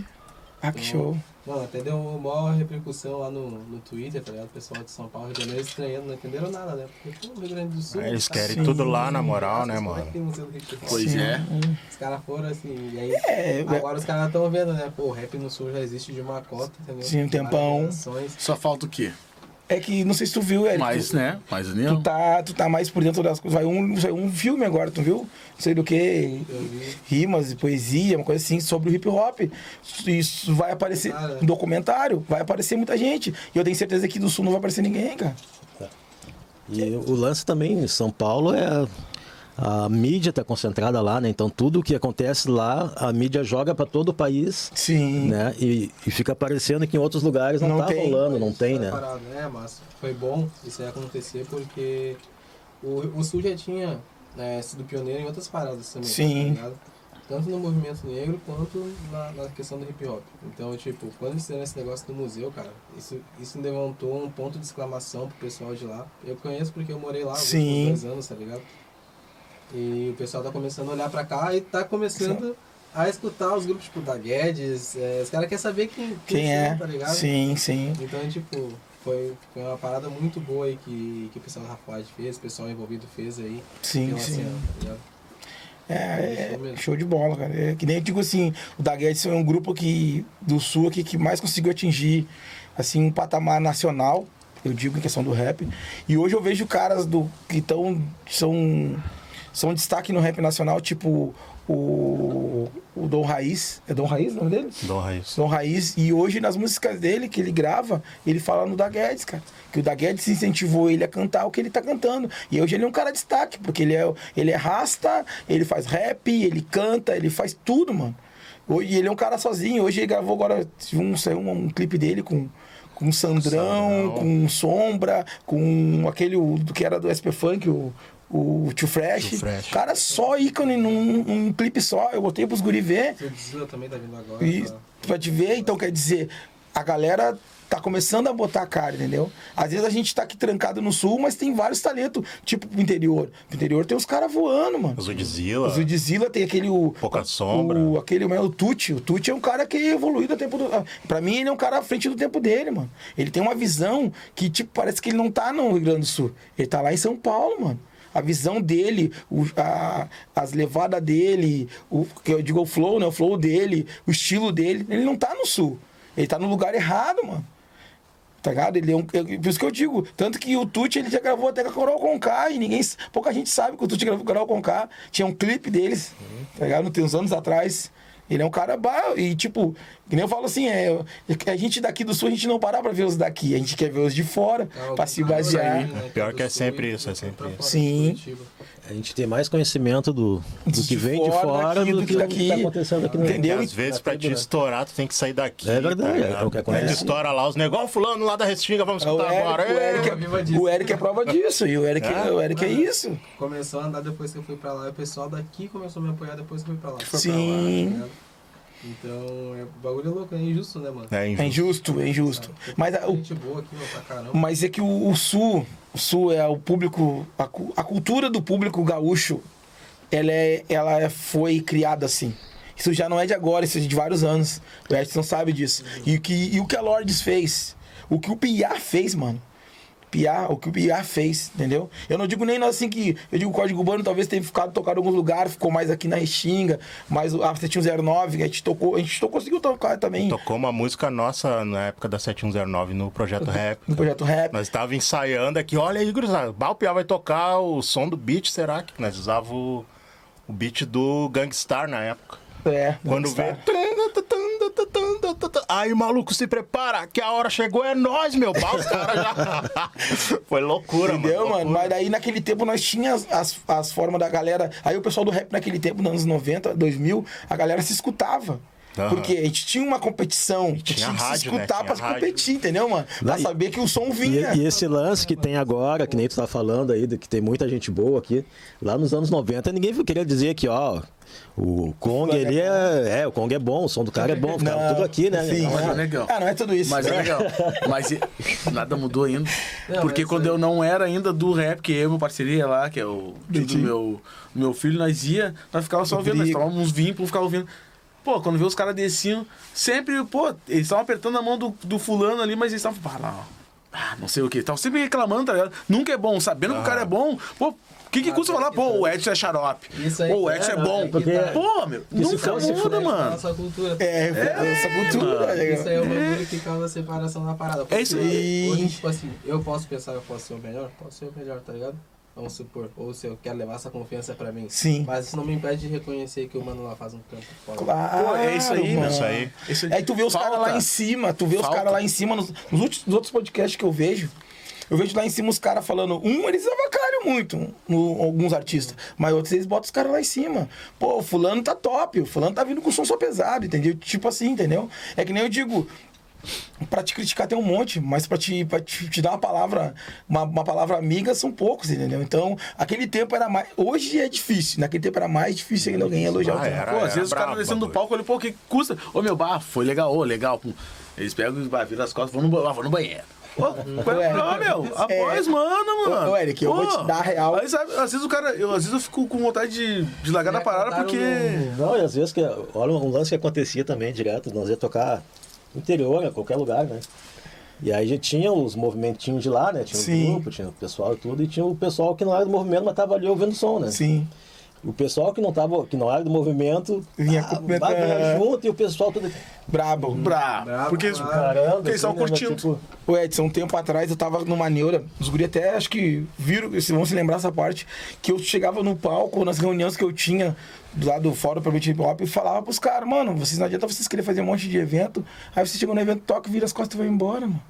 Ah, que show. Mano, até deu uma maior repercussão lá no, no Twitter, tá ligado? O pessoal de São Paulo, Rio de Janeiro, estranhando, não entenderam nada, né? Porque, pô, Rio Grande do Sul. Eles tá- querem Sim. tudo lá na moral, né, Como é que mano? tem museu do hip hop? Pois é. Os caras foram assim, e aí. É, agora os caras estão vendo, né? Pô, o rap no sul já existe de uma cota, entendeu? Sim, um tempão. Só falta o quê? É que não sei se tu viu, Eric. Mais, tu- né? Mais Tu união. tá, tu tá mais por dentro das coisas. Vai um, vai um filme agora, tu viu? Não sei do que. Rimas, poesia, uma coisa assim, sobre o hip hop. Isso vai aparecer. Cara. Um documentário, vai aparecer muita gente. E eu tenho certeza que do sul não vai aparecer ninguém, cara. E o lance também em São Paulo é a, mídia está concentrada lá, né? Então tudo que acontece lá, a mídia joga para todo o país, Sim. né? E, e fica parecendo que em outros lugares não, Não tá tem. rolando, não tem, Tá né? parado, né? Mas foi bom isso aí acontecer porque o, o Sul já tinha né, sido pioneiro em outras paradas também. Sim. tá ligado? Tanto no movimento negro quanto na, na questão do hip hop. Então, tipo, quando eles fizeram esse negócio do museu, cara, isso, isso levantou um ponto de exclamação pro pessoal de lá. Eu conheço porque eu morei lá há dois anos, tá ligado? E o pessoal tá começando a olhar pra cá e tá começando a escutar os grupos tipo da Guedes. é, os caras querem saber quem, Quem são, é? tá ligado? Sim, sim. Então, tipo, foi, foi uma parada muito boa aí que, que o pessoal da Rafael fez, o pessoal envolvido fez aí. Sim, pela sim. cena, tá? É, é, Show mesmo. show de bola, cara. É, que nem eu digo assim, o da Guedes é um grupo que, do Sul aqui que mais conseguiu atingir assim, um patamar nacional, eu digo em questão do rap. E hoje eu vejo caras do, que tão, são, são destaque no rap nacional, tipo o, o Dom Raiz. É Dom Raiz o nome dele? Dom Raiz. Dom Raiz. E hoje nas músicas dele, que ele grava, ele fala no da Guedes, cara. Que o da Guedes incentivou ele a cantar o que ele tá cantando. E hoje ele é um cara de destaque, porque ele é, ele é rasta, ele faz rap, ele canta, ele faz tudo, mano. E ele é um cara sozinho. Hoje ele gravou agora um, saiu um, um clipe dele com. Com Sandrão, Sandrão. com Sombra, com aquele do que era do SP Funk, o, o Tio Fresh. Tio Fresh. Cara, só ícone num, num clipe só. Eu botei pros guri ver. Também tá vindo agora. E tá? pra te ver, então quer dizer, a galera tá começando a botar a cara, entendeu? Às vezes a gente tá aqui trancado no sul, mas tem vários talentos, tipo pro interior. No interior tem os caras voando, mano. O Zudzilla. O Zudzilla tem aquele. O, Pouca sombra. O, aquele, o Tucci. O Tucci é um cara que evoluiu do tempo do. ah, Pra mim, ele é um cara à frente do tempo dele, mano. Ele tem uma visão que, tipo, parece que ele não tá no Rio Grande do Sul. Ele tá lá em São Paulo, mano. A visão dele, o, a- as levadas dele, o que eu digo o flow, né? O flow dele, o estilo dele. Ele não tá no sul. Ele tá no lugar errado, mano. Tá ligado? Ele é um, é- por isso que eu digo. Tanto que o Tucci ele já gravou até com a Coral Conká e ninguém. Pouca gente sabe que o Tucci gravou com a Coral Conká. Tinha um clipe deles, tá ligado? Tem uns anos atrás. Ele é um cara e tipo, Que nem eu falo assim, é, a gente daqui do sul, a gente não parar pra ver os daqui. A gente quer ver os de fora, É, pra se basear. né, Pior do que é sempre isso, é sempre isso. Sim. A gente tem mais conhecimento do, do De que vem de fora do que, o daqui. que tá acontecendo aqui no Entendeu? Às vezes, pra te né? estourar, tu tem que sair daqui. É verdade, tá é o que Aí acontece. tu estoura lá os negócios, fulano lá da Restinga, vamos É O escutar Eric, agora. o, Eric é, disso. o Eric é prova disso. E o Eric é, o Eric é isso. Começou a andar depois que eu fui pra lá. E o pessoal daqui começou a me apoiar depois que eu fui pra lá. Sim. Então, é, o bagulho é louco, é injusto, né, mano? É É injusto. injusto, é injusto. Mas a- o, Gente boa aqui, ó, pra caramba. Mas é que o, o Sul, o Sul é o público, a, a cultura do público gaúcho, ela, é, ela é- foi criada assim. Isso já não é de agora, isso é de vários anos. O Edson sabe disso. E, o que, e o que a Lourdes fez, o que o Piá fez, mano. Piá, o que o Piá fez, entendeu? Eu não digo nem assim que. Eu digo o Código Urbano talvez tenha ficado tocado em alguns lugares, ficou mais aqui na Restinga, mas a 7109, a gente tocou, a gente to- conseguiu tocar também Tocou uma música nossa na época da 7109 no Projeto Rap. no projeto rap. Nós estávamos ensaiando aqui, olha aí, gurizada, o Piá vai tocar o som do beat, será que? Nós usávamos o, o beat do Gangstar na época. É, Quando vê. Aí, maluco, se prepara, que a hora chegou, é nós, meu. Bah, os caras já. Foi loucura, Entendeu, mano. mano? Mas daí naquele tempo nós tínhamos as, as formas da galera. Aí o pessoal do rap naquele tempo, nos anos 90, 2000, a galera se escutava. Aham. Porque a gente tinha uma competição, a gente tinha que se rádio, né? escutar Tinha pra se rádio. competir, entendeu, mano? Pra Daí- saber que o som E, vinha. e esse lance que tem agora, que nem tu tá falando aí, de que tem muita gente boa aqui, lá nos anos 90, ninguém queria dizer que, ó, o Kong Fulano é ele é, é, o Kong é bom, o som do cara é bom, ficava Não, tudo aqui, né? sim. Não, Mas é legal. Ah, não é tudo isso. Mas é legal. Mas e- nada mudou ainda. Não, Porque mas quando aí- eu não era ainda do rap, que eu e meu parceria lá, que é o tio do meu, meu filho, nós ia, nós ficava só ouvindo, nós tomávamos uns vinhos pra ficar ouvindo. Pô, quando vê os caras desciam, sempre, pô, eles estavam apertando a mão do, do fulano ali, mas eles estavam, ah, não, ah, não sei o que, estavam sempre reclamando, tá ligado? Nunca é bom, sabendo que o cara é bom, pô, o que que Ah, custa é falar, pô, tá. o Edson é xarope, Isso aí, pô, o Edson é, é, bom, é que porque- tá. pô, meu, se nunca muda, for- mano. Nossa cultura. É, essa cultura. mano. né? Isso aí é o bagulho que causa a separação na parada. É isso aí. Hoje, tipo assim, eu posso pensar que eu posso ser o melhor? Posso ser o melhor, tá ligado? Vamos supor. Ou se eu quero levar essa confiança pra mim. Sim. Mas isso não me impede de reconhecer que o mano lá faz um trampo foda. Claro, Pô, é isso aí, mano. Isso aí. Isso Aí tu vê os caras lá em cima, tu vê os Falta. caras lá em cima, nos, nos últimos, nos outros podcasts que eu vejo, eu vejo lá em cima os caras falando, um, eles avacalham muito, no, alguns artistas, mas outros eles botam os caras lá em cima. Pô, o fulano tá top, o fulano tá vindo com som só pesado, entendeu? Tipo assim, entendeu? É que nem eu digo, Pra te criticar tem um monte, mas pra te, pra te, te dar uma palavra, uma, uma palavra amiga são poucos, entendeu? Então, aquele tempo era mais. Hoje é difícil, naquele tempo era mais difícil ainda alguém elogiar o Ah, era. Pô, às vezes caras o descendo do palco, olha, pô, o que custa? Ô, meu, bah, foi legal, ô, legal. Eles pegam viram as costas, vão no, vou no banheiro. Pô, qual é o meu? é. Após, mano, mano. Ô, Eric, eu vou te dar a real. Aí, sabe, às vezes o cara, eu, às vezes eu fico com vontade de, de largar da É, parada porque... Não, e às vezes, que, olha um lance que acontecia também direto, nós ia tocar interior, em qualquer lugar, né? E aí já tinha os movimentinhos de lá, né? Tinha o grupo, tinha o pessoal e tudo, e tinha o pessoal que não era do movimento, mas tava ali ouvindo som, né? Sim. O pessoal que não, tava, que não era do movimento Vinha ah, junto e o pessoal tudo. Brabo. Brabo. Brabo, porque eles. Caramba, porque eles estavam né, curtindo. tipo, Ô Edson, um tempo atrás eu tava numa neura, os guri até acho que viram, vocês vão se lembrar essa parte, que eu chegava no palco, nas reuniões que eu tinha do lado do Fórum para Hip Hop e falava pros caras, mano, vocês não adianta vocês querem fazer um monte de evento, aí você chega no evento, toca, vira as costas e vai embora, mano.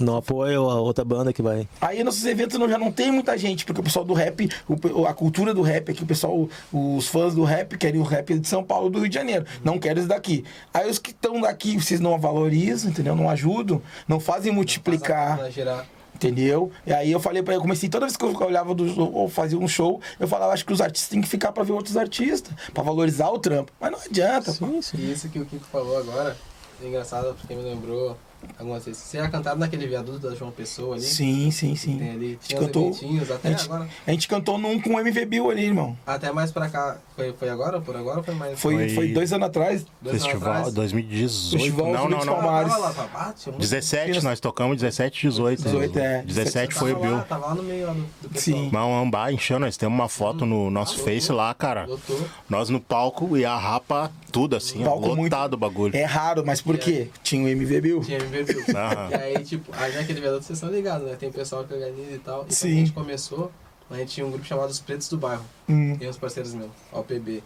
Não apoia a outra banda que vai. Aí nossos eventos não, já não tem muita gente, porque o pessoal do rap, o a cultura do rap é que o pessoal, os fãs do rap querem o rap de São Paulo do Rio de Janeiro, não querem os daqui. Aí os que estão daqui, vocês não valorizam, entendeu? Não ajudam, não fazem multiplicar. A girar. Entendeu? E aí eu falei pra ele, eu comecei, toda vez que eu olhava do, ou fazia um show, eu falava, acho que os artistas têm que ficar pra ver outros artistas, pra valorizar o trampo. Mas não adianta, pô. Sim, sim. E isso que o Kiko falou agora, é engraçado porque me lembrou algumas vezes. Você já cantado naquele viaduto da João Pessoa ali? Sim, sim, sim. Tem ali. A gente Tinha uns cantou. eventinhos A até gente, agora. a gente cantou num com o MV Bill ali, irmão. Até mais pra cá. Foi, foi agora? Por agora ou foi mais? Foi, Foi- foi dois anos atrás. dois anos Festival atrás? 2018. Festival não, não, não. Palmares. Tava lá, tava lá, tinha muito- 17, nós tocamos 17 e 18. 18, é. 17 foi o Tava lá, Bill. Tava lá no meio lá do, do. Sim. Mas o Ambá encheu, nós temos uma foto no nosso Ah, Face lá, cara. Lotou. Nós no palco e a rapa tudo assim, ó, Palco muito- lotado o bagulho. É raro, mas por quê? Tinha o MV Bill. Tinha MV Bill. Aham. E aí, tipo, aí naquele viaduto vocês estão ligados, né? Tem pessoal que organiza e tal. E Sim. quando a gente começou, a gente tinha um grupo chamado Os Pretos do Bairro. Hum. Tem uns parceiros meus, OPB.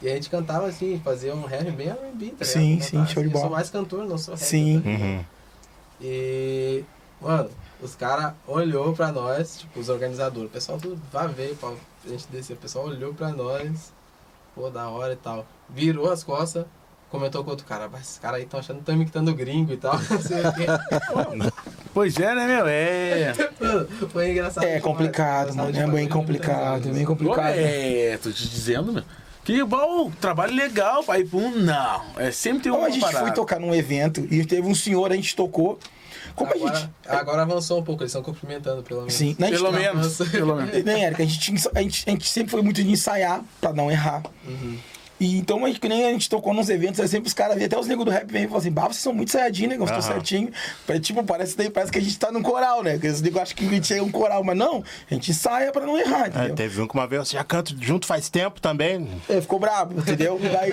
E a gente cantava assim, fazia um rap bem R&B, tá? Sim, Cantava sim, show de assim, Eu bola. sou mais cantor, não sou rap. Sim. tá? Uhum. E, mano, os caras olhou pra nós, tipo, os organizadores, o pessoal tudo vai ver pra gente descer, o pessoal olhou pra nós, pô, da hora e tal. Virou as costas, comentou com outro cara, mas esses caras aí estão achando que estão imitando gringo e tal. Pois é, né, meu? É. Foi engraçado. É demais, complicado, engraçado mano. É bem complicado, é bem complicado. é, tô te dizendo, meu. Que bom, trabalho legal, pai. Pum, não. É sempre tem Então uma a gente parada. foi tocar num evento e teve um senhor, a gente tocou. Como a Agora, gente. agora avançou um pouco, eles estão cumprimentando, pelo menos. Sim, né, a gente- Pelo menos, pelo menos. Nem, Érica, a gente, a, gente, a gente sempre foi muito de ensaiar pra não errar. Uhum. E então, a gente, que nem a gente tocou nos eventos, aí sempre os caras vêm, até os negros do rap vêm e falam assim, bah, vocês são muito ensaiadinhos, negão, vocês estão certinho. Tipo, parece, parece que a gente tá num coral, né? Que os negros acham que a gente é um coral, mas não, a gente ensaia pra não errar, É, entendeu? teve um que uma vez, você já canta junto faz tempo também. É, ficou bravo, entendeu? Aí,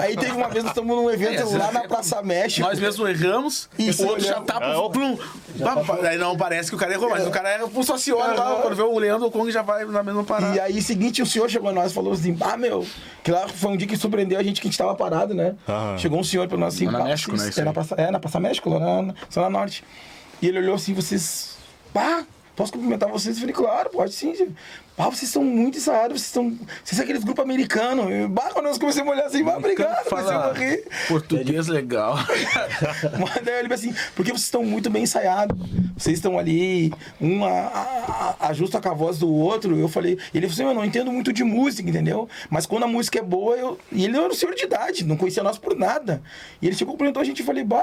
aí teve uma vez, nós estamos num evento É, lá na Praça México. Nós mesmos erramos, Isso, o outro já olhando. tá É, pro plum. Bah, Aí não parece que o cara errou, mas o cara erra pro só se olha lá, quando vê o Leandro, o Kong já vai na mesma parada. E aí, seguinte, o senhor chegou a nós e falou assim: Ah, meu, que lá foi um dia que surpreendeu a gente que a gente tava parado, né? Aham. Chegou um senhor pra nós assim: na "Pá, México, vocês- né, É na, praça, é, na Praça México, lá na, na Zona Norte. E ele olhou assim: Vocês. Pá, posso cumprimentar vocês? Eu falei: Claro, pode sim. Pá, vocês são muito ensaiados, vocês são. Vocês são aqueles grupos americanos. Bah, quando nós começamos a olhar assim, bah, obrigado, comecei a morrer. português legal. Mas daí ele assim, porque vocês estão muito bem ensaiados. Vocês estão ali, um a- a- a- ajusta com a voz do outro. Eu falei, ele falou assim, eu não entendo muito de música, entendeu? Mas quando a música é boa, eu. E ele era um senhor de idade, não conhecia nós por nada. E ele chegou e cumprimentou a gente e falei, bah.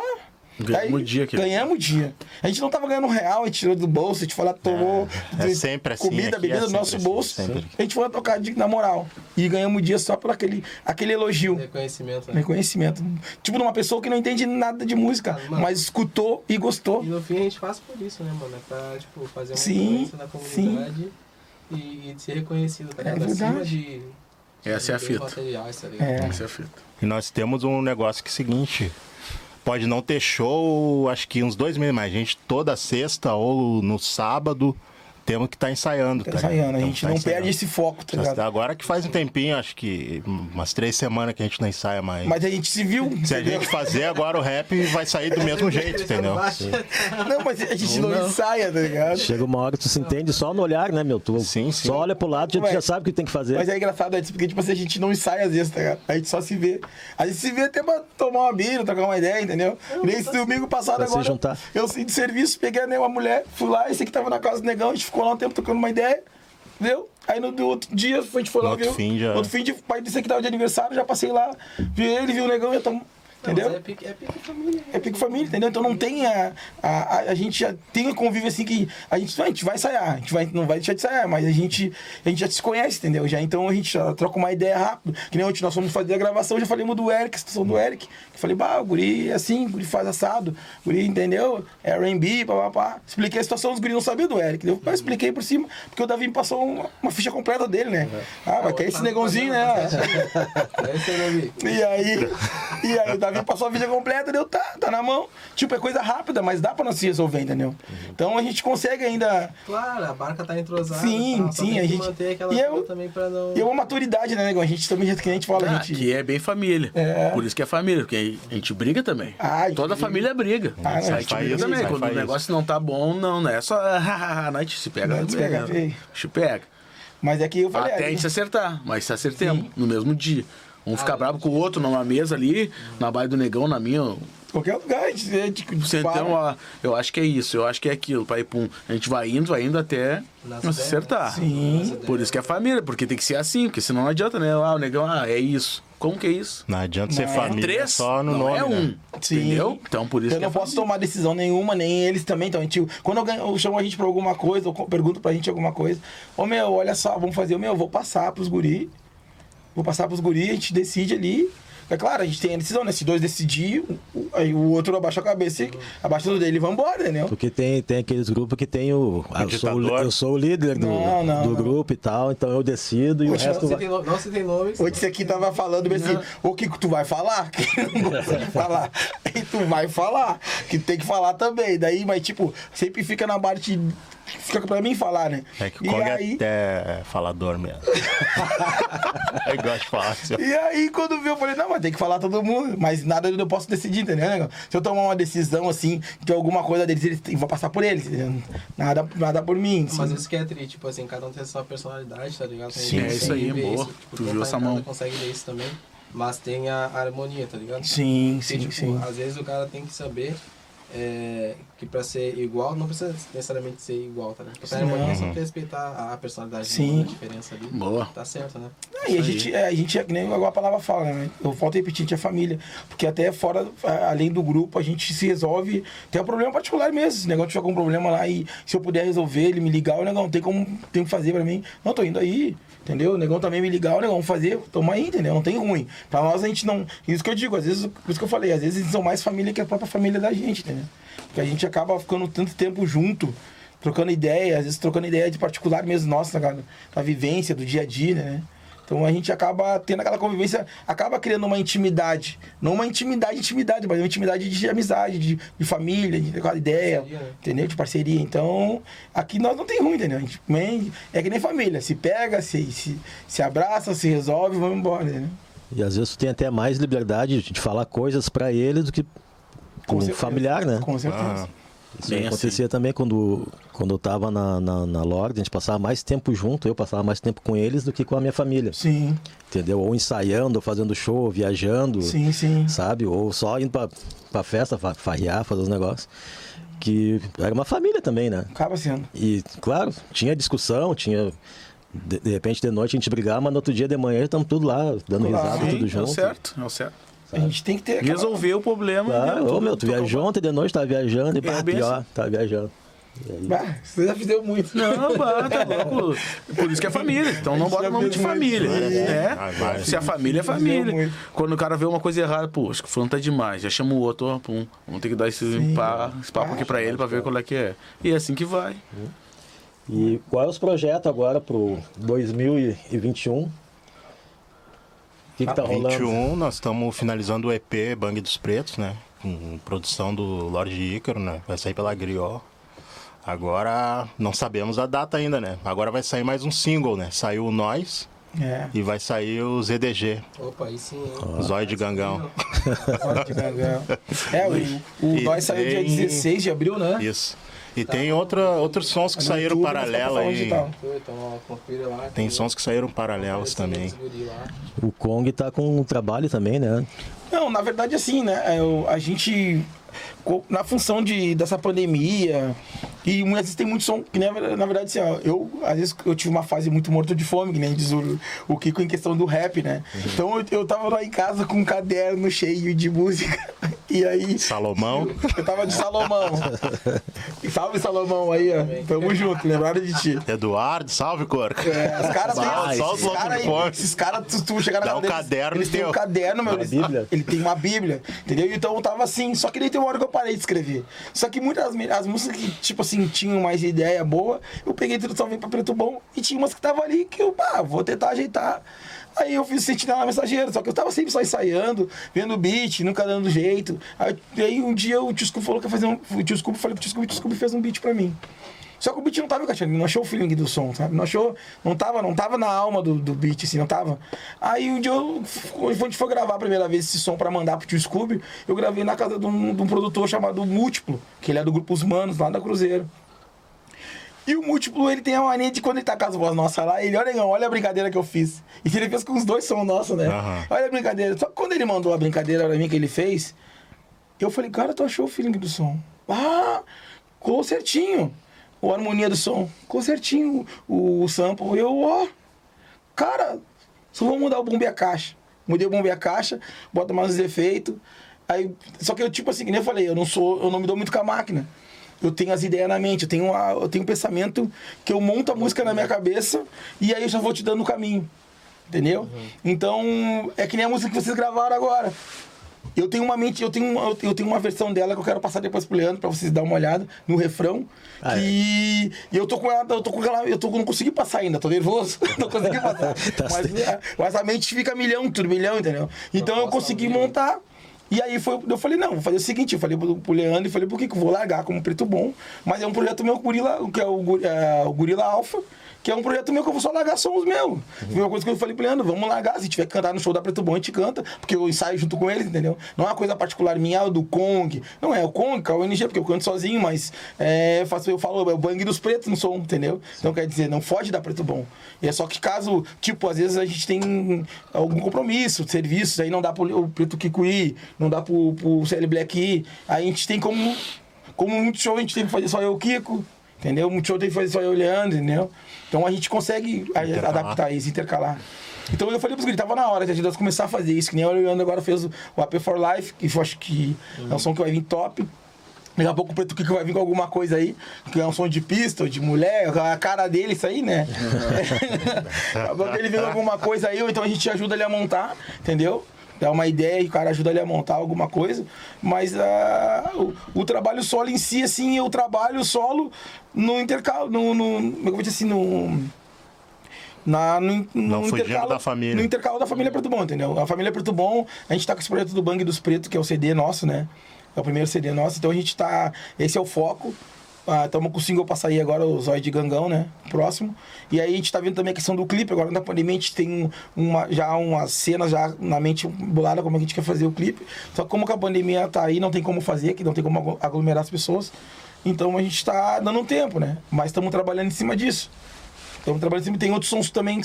Ganhamos o dia aqui. Ganhamos dia. A gente não tava ganhando um real, a gente tirou do bolso, a gente foi lá, tomou É, é sempre assim, comida, aqui bebida é do nosso assim, bolso. sempre. A gente foi lá tocar de, na moral. E ganhamos dia só por aquele, aquele elogio. Reconhecimento, né? Reconhecimento. Tipo, de uma pessoa que não entende nada de música, Ah, mano. mas escutou e gostou. E no fim a gente faz por isso, né, mano? É pra, tipo, fazer uma Sim, na comunidade e, e ser reconhecido, tá É ligado? Acima de... Essa é a fita. materiais, tá? É. Essa é a fita. E nós temos um negócio que é o seguinte. Pode não ter show, acho que uns dois meses, mas a gente toda sexta ou no sábado temos que estar ensaiando. Tá tá ligado? ensaiando, a gente que tá não ensaiando. perde esse foco, tá ligado? Agora que faz um tempinho, acho que umas três semanas que a gente não ensaia mais. Mas a gente se viu. Se a entendeu? gente fazer agora o rap, vai sair do mesmo jeito, entendeu? Não, mas a gente não, ensaia, tá ligado? Chega uma hora que tu se entende só no olhar, né, meu? Tu Sim, sim. só olha pro lado e tu já sabe o que tem que fazer. Mas é engraçado, Edson, porque tipo assim, a gente não ensaia às vezes, tá ligado? A gente só se vê. A gente se vê até pra tomar uma birra, trocar uma ideia, entendeu? Nesse domingo passado Pra se agora. juntar. Eu saí de serviço, peguei né, uma mulher, fui lá, esse aqui tava na casa do negão, a gente ficou lá um tempo trocando uma ideia, entendeu? Aí no outro dia a gente foi No lá, outro viu? fim já- Outro fim de pai desse aqui tava de aniversário, já passei lá, vi ele, vi o negão, eu tamo. Entendeu? Não, é pique, é pique família. né? É pico família, entendeu? Então não tem a, a, a, a gente já tem um convívio assim que a gente, a gente vai ensaiar, a gente vai, não vai deixar de ensaiar, mas a gente, a gente já se conhece, entendeu? Já, então a gente já troca uma ideia rápido. Que nem ontem nós fomos fazer a gravação, já falei do Eric, a situação do Eric. Eu falei, bah, o guri é assim, o guri faz assado, o guri, entendeu? É R&B, papapá. Expliquei a situação, os guri não sabiam do Eric. Eu expliquei por cima, porque o Davi me passou uma, uma ficha completa dele, né? Ah, vai querer esse negãozinho, né? É isso aí, Davi. E aí, e aí o Davi passou a vida completa, deu, tá, tá na mão. Tipo, é coisa rápida, mas dá pra nós se resolver, entendeu? Então a gente consegue ainda. Claro, a barca tá entrosada. Sim, tá, sim, a que gente- manter aquela e eu- coisa também pra não... E é uma maturidade, né, negão? A gente também, que a gente fala, a Ah, gente. Aqui é bem família. É. Por isso que é família, porque a gente briga também. Ah, a gente Toda briga. família briga. Ah, não, a gente briga isso, também. Quando o isso. negócio não tá bom, não, não é só. hahaha, não, a gente se pega. Não, se pega, né? A gente pega. Mas é que eu falei. Até a ah, gente se acertar, mas se acertemos no mesmo dia. Um ficar bravo com o outro numa mesa ali, na baia do negão, na minha. Qualquer lugar, a gente, a gente ó, eu acho que é isso, eu acho que é aquilo, pai pum. A gente vai indo, vai indo até nos acertar. Sim. Por isso que é família, porque tem que ser assim, porque senão não adianta, né? Ah, o negão, ah, é isso. Como que é isso? Não adianta ser Não, é família Três? só no não nome, é um. né? Sim. Entendeu? Então por isso Eu que não é posso família. tomar decisão nenhuma, nem eles também. Então, a gente, quando eu, ganho, eu chamo a gente pra alguma coisa, ou pergunto pra gente alguma coisa, ô meu, olha só, vamos fazer, ô meu, eu vou passar pros guri, vou passar pros guri, a gente decide ali. É claro, a gente tem a decisão, né? Se dois decidir, o, aí o outro abaixa a cabeça e abaixa o dele e vambora, entendeu? Porque tem, tem aqueles grupos que tem o. ah, eu, sou, o eu sou o líder do, Não, não, do não. grupo e tal, então eu decido e o resto Não vai. não citei nomes. Hoje você aqui tava falando assim, o que tu vai falar? Que não gosta de falar. E tu vai falar, que tem que falar também. Daí, mas tipo, sempre fica na parte. Fica pra mim falar, né? É que o e Kong aí, é até falador mesmo. eu gosto de falar assim. E aí, quando viu, eu falei, não, mas tem que falar todo mundo. Mas nada eu posso decidir, entendeu? né? Se eu tomar uma decisão assim, que alguma coisa deles, eles vão passar por eles. entendeu? Nada, nada por mim. Mas assim. isso que é tri, tipo assim, cada um tem a sua personalidade, tá ligado? Tem Sim, é isso aí, ver boa. Tipo, Tu viu tá essa mão. consegue ver isso também, mas tem a harmonia, tá ligado? Sim, Porque, sim, tipo, sim. às vezes o cara tem que saber é, que pra ser igual, não precisa necessariamente ser igual, tá ligado? Pra Sim, harmonia é não. só respeitar a- personalidade Sim. a diferença ali. Boa. Tá certo, né? Ah, e a gente, é, a gente é que nem igual a palavra fala, né? Eu volto a repetir, a gente é família. Porque até fora, além do grupo, a gente se resolve. Tem um problema particular mesmo. Se o negócio tiver algum problema lá e se eu puder resolver, ele me ligar, o negão tem como tem que fazer pra mim. Não, tô indo aí. Entendeu? O negão também me ligar, o negão vamos fazer, tamo aí, entendeu? Não tem ruim. Pra nós a gente não. Isso que eu digo, às vezes, por isso que eu falei, às vezes eles são mais família que a própria família da gente, entendeu? Porque a gente acaba ficando tanto tempo junto, trocando ideia, às vezes trocando ideia de particular mesmo, nossa, da vivência, do dia a dia, né? Então a gente acaba tendo aquela convivência, acaba criando uma intimidade. Não uma intimidade, intimidade, mas uma intimidade de amizade, de, de família, de aquela ideia, Parceria, né? entendeu? De parceria. Então, aqui nós não tem ruim, entendeu? A gente também é que nem família. Se pega, se, se, se abraça, se resolve, vamos embora, né? E às vezes tu tem até mais liberdade de falar coisas pra eles do que com certeza. familiar, né? Com certeza. Ah, Isso Bem acontecia também quando, quando eu tava na, na, na Lorde, a gente passava mais tempo junto, eu passava mais tempo com eles do que com a minha família. Sim, Entendeu? Ou ensaiando, ou fazendo show, ou viajando, sim, sim. sabe? Ou só indo pra, pra festa, fa- farrear, fazer os negócios. Que era uma família também, né? Acaba sendo. E, claro, tinha discussão, tinha. De, de repente de noite a gente brigava, mas no outro dia de manhã estamos tudo lá, dando Claro. risada, Sim, tudo é o junto. certo, é o certo. A gente tem que ter. aquela- Resolver o problema. Tá, né? ô meu, tu tudo- viajou ontem de noite, tava viajando, e É pá, bem pior, assim. tava viajando. Bah, você já fizeram muito. Não, bah, tá louco. Por isso que é família. Então não bota o nome de família. Ah, É. vai. Se a família é família. muito. Quando o cara vê uma coisa errada, pô, acho que o fulano tá demais. Já chama o outro, ó, pum. Vamos ter que dar esse, pá, esse papo aqui pra ele pra ver qual é que é. E é assim que vai. E qual é os projetos agora pro 2021? O que, que tá rolando? 21, nós estamos finalizando o EP Bang dos Pretos, né? Com produção do Lorde Ícaro, né? Vai sair pela Griot. Agora não sabemos a data ainda, né? Agora vai sair mais um single, né? Saiu o Nós É. e vai sair o ZDG, Opa, aí sim, hein? Zóio de Gangão. Olha que legal. É, o, o E Nós saiu dia tem- 16 de abril, né? Isso. E tem outra, outros sons que No saíram YouTube, paralelo aí. Então, ó, confira lá. Tem sons que saíram paralelos também. O Kong tá com um trabalho também, né? Não, na verdade, assim, né? eu- a gente, na função de, dessa pandemia, e muitas vezes tem muito som, que na, verdade- na verdade, assim, ó, eu, às vezes, eu tive uma fase muito morto de fome, que nem diz o, o Kiko em questão do rap, né? Então, eu, eu tava lá em casa com um caderno cheio de música, e aí... Salomão. Eu tava de Salomão. Salve, Salomão, aí, ó. Tamo junto, lembraram de ti. Eduardo, salve, Corca. É, os caras têm. Vai, só os esses loucos cara de aí, fome. Esses caras, tu, tu chegar na Dá um caderno Eles têm um caderno, meu. Uma eles- bíblia. Ele tem uma bíblia, entendeu? Então eu tava assim. Só que daí tem uma hora que eu parei de escrever. Só que muitas as músicas que, tipo assim, tinham mais ideia boa, eu peguei tudo só vim pra Preto Bom. E tinha umas que tava ali que eu, pá, vou tentar ajeitar. Aí eu fiz Sentinela Mensageiro, só que eu tava sempre só ensaiando, vendo o beat, nunca dando jeito. Aí, aí um dia o tio Scooby falou que ia fazer um. O tio Scooby, falei pro tio Scooby, o tio Scooby fez um beat pra mim. Só que o beat não tava encaixando, ele não achou o feeling do som, sabe? Não achou, não tava, não tava na alma do, do beat, assim, não tava. Aí um dia, eu, quando a gente foi gravar a primeira vez esse som pra mandar pro tio Scooby, eu gravei na casa de um, de um produtor chamado Múltiplo, que ele é do grupo Os Manos, lá da Cruzeiro. E o Múltiplo, ele tem a mania de quando ele tá com as vozes nossas lá, ele, olha, negão, olha a brincadeira que eu fiz. E ele fez com os dois sons nossos, né? Aham. Olha a brincadeira. Só que quando ele mandou a brincadeira pra mim que ele fez, eu falei, cara, tu achou o feeling do som? Ah, ficou certinho. A harmonia do som. Ficou certinho o, o sample. Eu, ó, cara, só vou mudar o bombe a caixa. Mudei o bombe a caixa, bota mais os efeitos. Aí, só que eu, tipo assim, que nem eu falei, eu não sou, eu não me dou muito com a máquina. Eu tenho as ideias na mente, eu tenho, uma, eu tenho um pensamento que eu monto a música na minha cabeça e aí eu já vou te dando o caminho. Entendeu? Então, é que nem a música que vocês gravaram agora. Eu tenho uma mente, eu tenho, eu tenho- eu tenho uma versão dela que eu quero passar depois pro Leandro pra vocês darem uma olhada no refrão. Ah, que e eu tô com ela, eu tô com ela, eu tô, não consegui passar ainda, tô nervoso, não consegui passar. Tá mas, é, mas a mente fica milhão, turbilhão, entendeu? Então eu Proposta consegui vivo. montar. E aí foi, eu falei, não, vou fazer o seguinte, eu falei pro, pro Leandro e falei, por que que eu vou largar como preto bom? Mas é um projeto meu, Gorila, que é o, é, o Gorila Alpha, que é um projeto meu que eu vou só largar sons meus. Foi uma coisa que eu falei pro Leandro, vamos largar, se tiver que cantar no show da Preto Bom, a gente canta, porque eu ensaio junto com eles, entendeu? Não é uma coisa particular minha, ah, do Kong. Não é o Kong, é o NG, porque eu canto sozinho, mas é, faço, eu falo, é o bang dos pretos no som, entendeu? Então quer dizer, não foge da Preto Bom. E é só que caso, tipo, às vezes a gente tem algum compromisso, serviços, aí não dá pro o Preto Kiko ir, não dá pro, pro CL Black ir, aí a gente tem como, como muito show, a gente tem que fazer só eu Kiko, entendeu? Muito show tem que fazer só eu e o Leandro, entendeu? Então a gente consegue Intercalar. adaptar isso, intercalar. Então eu falei pros guris, tava na hora de nós começar a fazer isso, que nem o Leandro agora fez o, o AP for Life, que eu acho que é um som que vai vir top. Daqui a pouco o Preto Kiko vai vir com alguma coisa aí, que é um som de pista, ou de mulher, a cara dele, isso aí, né? Daqui a pouco ele vem com alguma coisa aí, ou então a gente ajuda ele a montar, entendeu? Dá uma ideia e o cara ajuda ele a montar alguma coisa. Mas ah, o, o trabalho solo em si, assim, eu trabalho solo no intercalo, no, no, como é que eu vou dizer assim, no na, no, no Não fugindo da família. No intercalo da família Preto Bom, entendeu? A família Preto Bom, a gente tá com esse projeto do Bang dos Pretos, que é o CD nosso, né? É o primeiro CD nosso, então a gente tá. Esse é o foco. Estamos com o single pra sair agora, o Zóio de Gangão, né? Próximo. E aí a gente tá vendo também a questão do clipe. Agora na pandemia a gente tem uma, já umas cenas já na mente bolada como a gente quer fazer o clipe. Só que como que a pandemia tá aí, não tem como fazer, que não tem como aglo- aglomerar as pessoas. Então a gente tá dando um tempo, né? Mas estamos trabalhando em cima disso. Estamos trabalhando em cima. Tem outros sons também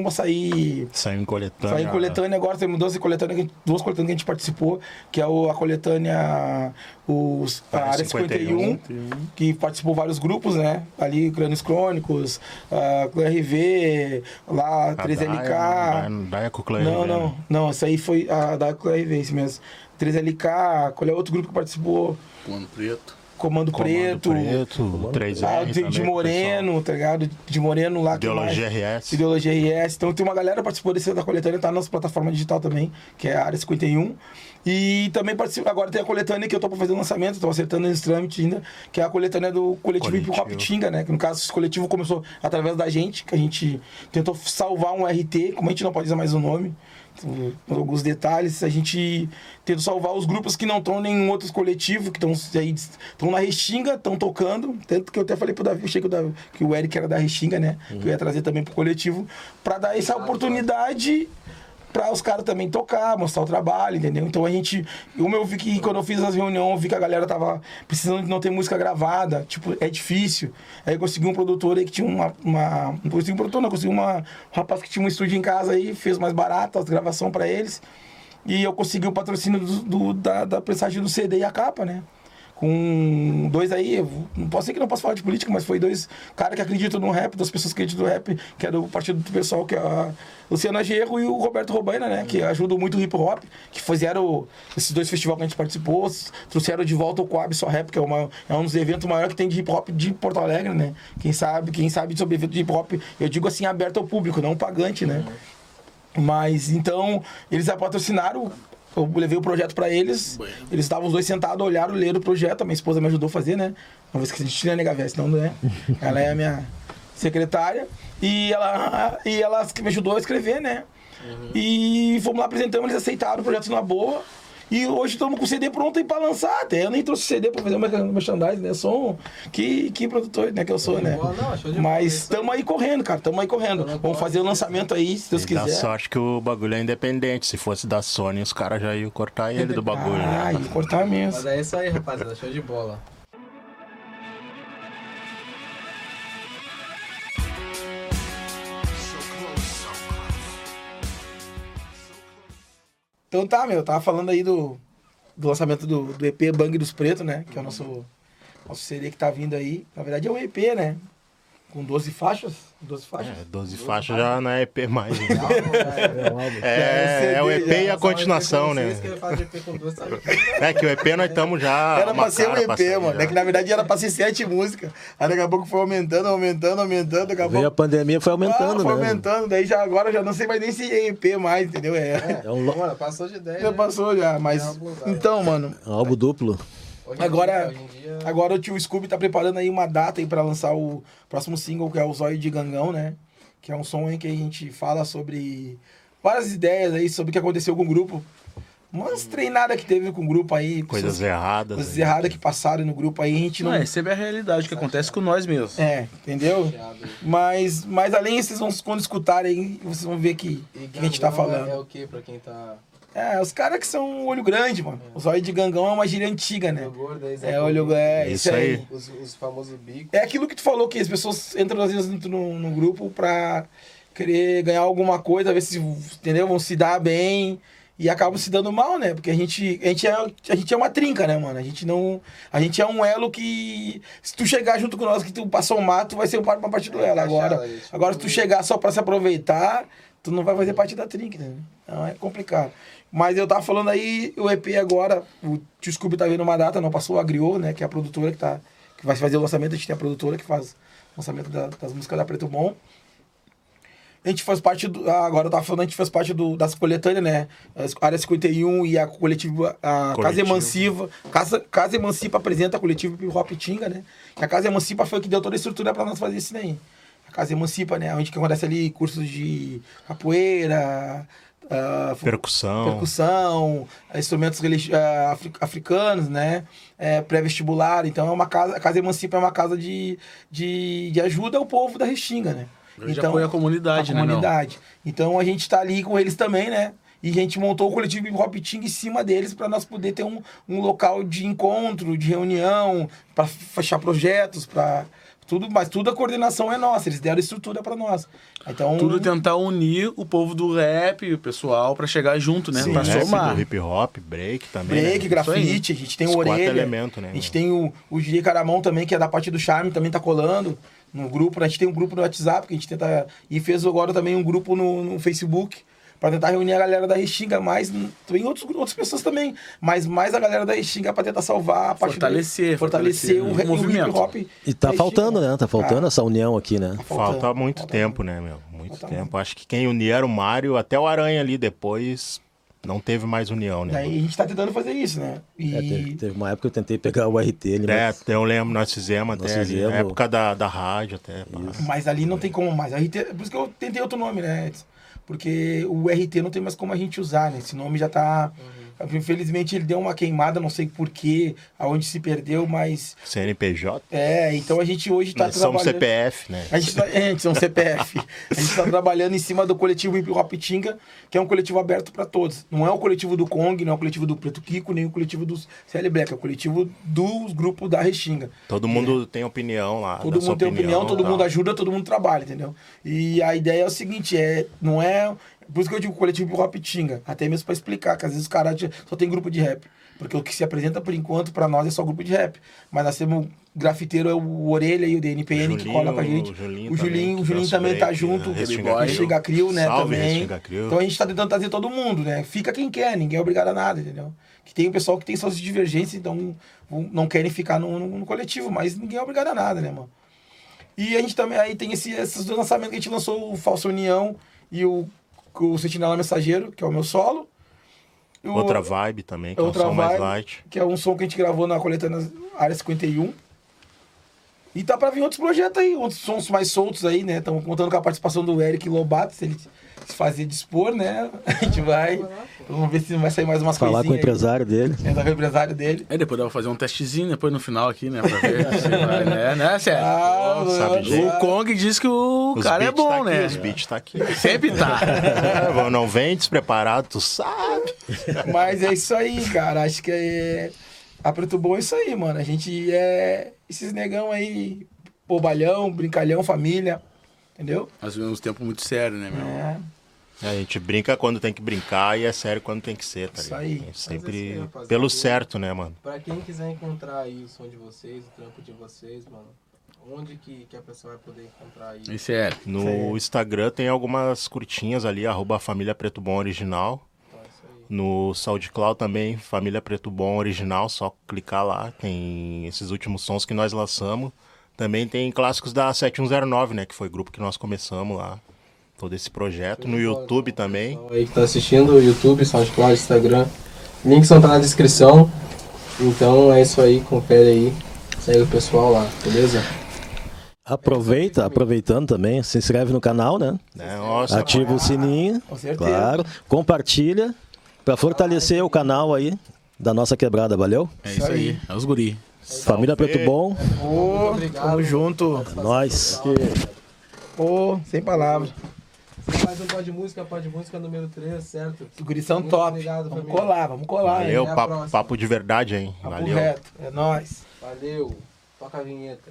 pra sair. Saiu em coletânea. Saiu em coletânea agora, temos duas coletâneas, que a gente- duas coletâneas que a gente participou, que é o, a coletânea os, a Área Área 51, 51, que participou vários grupos, né? Ali, Crânios Crônicos, a Clã RV, lá, A 3LK. Daia, Daia com Clã Não, não, não, essa aí foi a da Clã RV, esse mesmo. 3LK, qual é outro grupo que participou? Pano preto. Comando, Comando Preto. Preto, 3R Ah, de, também, de Moreno, tá ligado? De Moreno lá. que Ideologia? RS. Ideologia RS. Então tem uma galera que participou desse da coletânea, tá na nossa plataforma digital também, que é a Área 51. E também participa, agora tem a coletânea que eu tô pra fazer o lançamento, tô acertando esse trâmite ainda, que é a coletânea do coletivo Hip Hop Coletivo. Tinga, né? Que no caso esse coletivo começou através da gente, que a gente tentou salvar um RT, como a gente não pode usar mais o nome, por alguns detalhes, a gente tenta salvar os grupos que não estão em nenhum outro coletivo, que estão na Restinga, estão tocando, tanto que eu até falei pro Davi, achei que o, Davi, que o Eric era da Restinga, né? Que eu ia trazer também pro coletivo, para dar essa oportunidade para os caras também tocar, mostrar o trabalho, entendeu? Então a gente, como eu vi que quando eu fiz as reuniões, eu vi que a galera tava precisando de não ter música gravada, tipo, é difícil. Aí eu consegui um produtor aí que tinha uma, uma não consegui um produtor, não, consegui uma, um rapaz que tinha um estúdio em casa aí, fez mais barato as gravação para eles. E eu consegui o patrocínio do, do- da, da prestagem do CD e a capa, né? Com dois aí, não posso ser que não posso falar de política, mas foi dois caras que acreditam no rap, duas pessoas que acreditam no rap, que é do partido do pessoal, que é a Luciana Gerro e o Roberto Robaina, né? Que ajudam muito o hip hop, que fizeram esses dois festivais que a gente participou, trouxeram de volta o Coab Só Rap, que é, uma, é um dos eventos maiores que tem de hip hop de Porto Alegre, né? Quem sabe, quem sabe sobre evento de hip hop, eu digo assim, aberto ao público, não pagante, né? Mas então, eles patrocinaram. Eu levei o projeto pra eles. Eles estavam os dois sentados, olharam, leram o projeto. A minha esposa me ajudou a fazer, né? Uma vez que a gente tinha nega véia, senão não é. Ela é a minha secretária. E ela, e ela me ajudou a escrever, né? E fomos lá, apresentamos, eles aceitaram o projeto na boa. E hoje estamos com o CD pronto aí pra lançar. Até eu nem trouxe CD pra fazer uma merchandising, né? Sou um... Que, que produtor né, que eu sou, né? Mas estamos aí correndo, cara. Estamos aí correndo. Vamos fazer o lançamento aí, se Deus E quiser. sorte que o bagulho é independente. Se fosse da Sony, os caras já iam cortar ele do bagulho, Ah, né? ia cortar mesmo. Mas é isso aí, rapaziada. Show de bola. Então tá, meu, eu tava falando aí do, do lançamento do, do EP Bang dos Pretos, né? Que é o nosso, nosso CD que tá vindo aí. Na verdade é um EP, né? Com 12 faixas? 12 faixas? É, 12 faixas já não é EP mais. né? É um. É, é o EP e a continuação, né? É que o EP nós estamos já. Era pra ser um EP, mano. já. É que na verdade era pra ser sete músicas. Aí daqui a pouco foi aumentando, aumentando, aumentando. Daqui a Veio a pouco. pandemia, foi aumentando, ah, foi né? aumentando. Daí já agora já não sei mais nem se é EP mais, entendeu? É. É um, Mano, passou de 10. Já né? passou já, mas. É. Então, mano, um álbum duplo. Hoje em Agora- dia- em Agora o tio Scooby tá preparando aí uma data aí pra lançar o próximo single, que é o Zóio de Gangão, né? Que é um som aí que a gente fala sobre várias ideias aí, sobre o que aconteceu com o grupo. Umas treinadas que teve com o grupo aí. Coisas pessoas- erradas. Coisas né? erradas que passaram no grupo aí, a gente não. Não, é, sempre é a realidade que acontece com nós mesmos. É, entendeu? Mas, mas além vocês vão quando escutarem, vocês vão ver que, que a gente tá Gangão falando. É, é o que pra quem tá. É, os caras que são olho grande, mano. O zóio de gangão é uma gíria antiga, né? Olho gordo, É, olho é, Isso isso aí. aí. Os, os famosos bicos. É aquilo que tu falou, que as pessoas entram às vezes no, no grupo pra querer ganhar alguma coisa, ver se, entendeu? Vão se dar bem e acabam se dando mal, né? Porque a gente, a gente, é, a gente é uma trinca, né, mano? A gente não. A gente é um elo que. Se tu chegar junto com nós, que tu passou o mato, vai ser um parte pra partir do É, elo. Agora, agora, se tu chegar só pra se aproveitar, tu não vai fazer parte da trinca, né? Então é complicado. Mas eu tava falando aí, o EP agora, o Tio Scooby tá vendo uma data, não passou a Griot, né? Que é a produtora que tá. Que vai fazer o lançamento, a gente tem a produtora que faz o lançamento da- das músicas da Preto Bom. A gente faz parte do. ah, Agora eu tava falando, a gente faz parte do, das coletâneas, né? As- Área 51 e a coletiva. A Casa Coletivo. Emancipa. Casa, Casa Emancipa apresenta a coletiva Hip Hop Tinga, né? Que a Casa Emancipa foi que deu toda a estrutura pra nós fazer isso daí. A Casa Emancipa, né? Onde que acontece ali cursos de capoeira, fu- Percussão. percussão, instrumentos religi- afri- africanos, né? Eh, Pré-vestibular. Então é uma casa, a Casa Emancipa é uma casa de, de, de ajuda ao povo da Restinga, né? Grande apoio à comunidade, a né, não? comunidade. Então a gente tá ali com eles também, né? E a gente montou o coletivo Hip Hop Ting em cima deles para nós poder ter um, um local de encontro, de reunião, para fechar projetos, para tudo, mas tudo a coordenação é nossa, eles deram estrutura para nós. Então, Tudo tentar unir o povo do rap, o pessoal, pra chegar junto, né? Sim, pra rap, somar. do hip hop, break também. break, né? grafite, a gente tem o Os quatro Orelha, elementos, né, a gente tem o, o Giri Caramão também, que é da parte do Charme, também tá colando no grupo. A gente tem um grupo no WhatsApp que a gente tenta. E fez agora também um grupo no, no Facebook para tentar reunir a galera da Restinga, mais tem outros, outras pessoas também, mas mais a galera da Restinga para tentar salvar a parte Fortalecer, do, fortalecer, fortalecer o, o re- o movimento. hip hop. E tá faltando, né? Tá faltando Ah, essa união aqui, né? tá faltando, Falta muito falta tempo, né, meu? Muito Falta tempo. Acho que quem unia era o Mário, até o Aranha ali depois não teve mais união, né? Daí a gente tá tentando fazer isso, né? E É, teve, teve uma época que eu tentei pegar o RT ali, É, mas eu lembro, nós fizemos Nós até ali, fizemos. na época da, da rádio até. Mas ali não tem como mais. RT, por isso que eu tentei outro nome, né? Porque o RT não tem mais como a gente usar, né? Esse nome já tá. Infelizmente ele deu uma queimada, não sei porquê, aonde se perdeu, mas. CNPJ, É, então a gente hoje tá nós somos trabalhando. CPF, né? A gente, tá, é, é um CPF. A gente está trabalhando em cima do coletivo Hip Hop Tinga, que é um coletivo aberto para todos. Não é o coletivo do Kong, não é o coletivo do Preto Kiko, nem o coletivo do CL Black, é o coletivo dos grupos da Restinga. Todo mundo tem opinião lá. Todo mundo tem opinião, todo tal. mundo ajuda, todo mundo trabalha, entendeu? E a ideia é o seguinte, é, não é... Por isso que eu digo coletivo hip hop tinga, até mesmo pra explicar, que às vezes os caras só tem grupo de rap. Porque o que se apresenta por enquanto pra nós é só grupo de rap. Mas nós temos grafiteiro é o Orelha e o DNPN que Julinho, cola com a gente. o Julinho O Julinho, também, o que Julinho também tá break, junto. né? O Crio. Né, Salve, também. Então a gente tá tentando trazer todo mundo, né? Fica quem quer, ninguém é obrigado a nada, entendeu? Que tem o pessoal que tem suas divergências, então não- não querem ficar no, no- no coletivo, mas ninguém é obrigado a nada, né, mano? E a gente também aí tem esse, esses dois lançamentos que a gente lançou, o Falsa União e o, o Sentinela Mensageiro, que é o meu solo. O- Outra vibe também, que é um som mais vibe. light. que é um som que a gente gravou na coletânea Área 51. E tá pra vir outros projetos aí, outros sons mais soltos aí, né? Estamos contando com a participação do Eric Lobato, se ele se fazer dispor, né? A gente vai. Vamos ver se vai sair mais umas falar com o empresário dele. aí. É, com o empresário dele. É, depois dá pra fazer um testezinho depois no final aqui, né? Pra ver se vai, né? Né, Sérgio? Ah, sabe. O Kong diz que o Os cara é bom, tá aqui, né? Os beats tá aqui. Sempre tá. É, não vem despreparado, tu sabe. Mas é isso aí, cara. Acho que é. A Preto Bom é isso aí, mano. A gente é. Esses negão aí, bobalhão, brincalhão, família. Entendeu? Nós vivemos um tempo muito sério, né, meu? É. A gente brinca quando tem que brincar e é sério quando tem que ser, tá Isso ligado? aí. A gente sempre Mas assim, pelo certo, né, mano? Pra quem quiser encontrar aí o som de vocês, o trampo de vocês, mano, onde que, que a pessoa vai poder encontrar aí? Esse é. No Instagram tem algumas curtinhas ali, arroba Família Preto Bom Original. Então, é isso. No SoundCloud também, Família Preto Bom Original, só clicar lá, tem esses últimos sons que nós lançamos. Também tem clássicos da 7109, né, que foi o grupo que nós começamos lá. Todo esse projeto. No YouTube também. Aí que tá assistindo, YouTube, SoundCloud, Instagram. Links vão estar na descrição. Então é isso aí, confere aí. Segue o pessoal lá, beleza? Aproveita, aproveitando também, se inscreve no canal, né? Né? Nossa, Ativa o sininho, Com certeza. claro. Compartilha para fortalecer o canal aí da nossa quebrada, valeu? É isso aí. É os guri. Família Preto Bom, Ô, obrigado. tamo junto. nós. Ô, sem palavras. Mais um pó de música, pó de música número 3, certo? Os guris são top. obrigado, vamos família. colar, vamos colar, valeu, papo, papo de verdade, hein? Papo Valeu. reto. É nóis. Valeu. Toca a vinheta.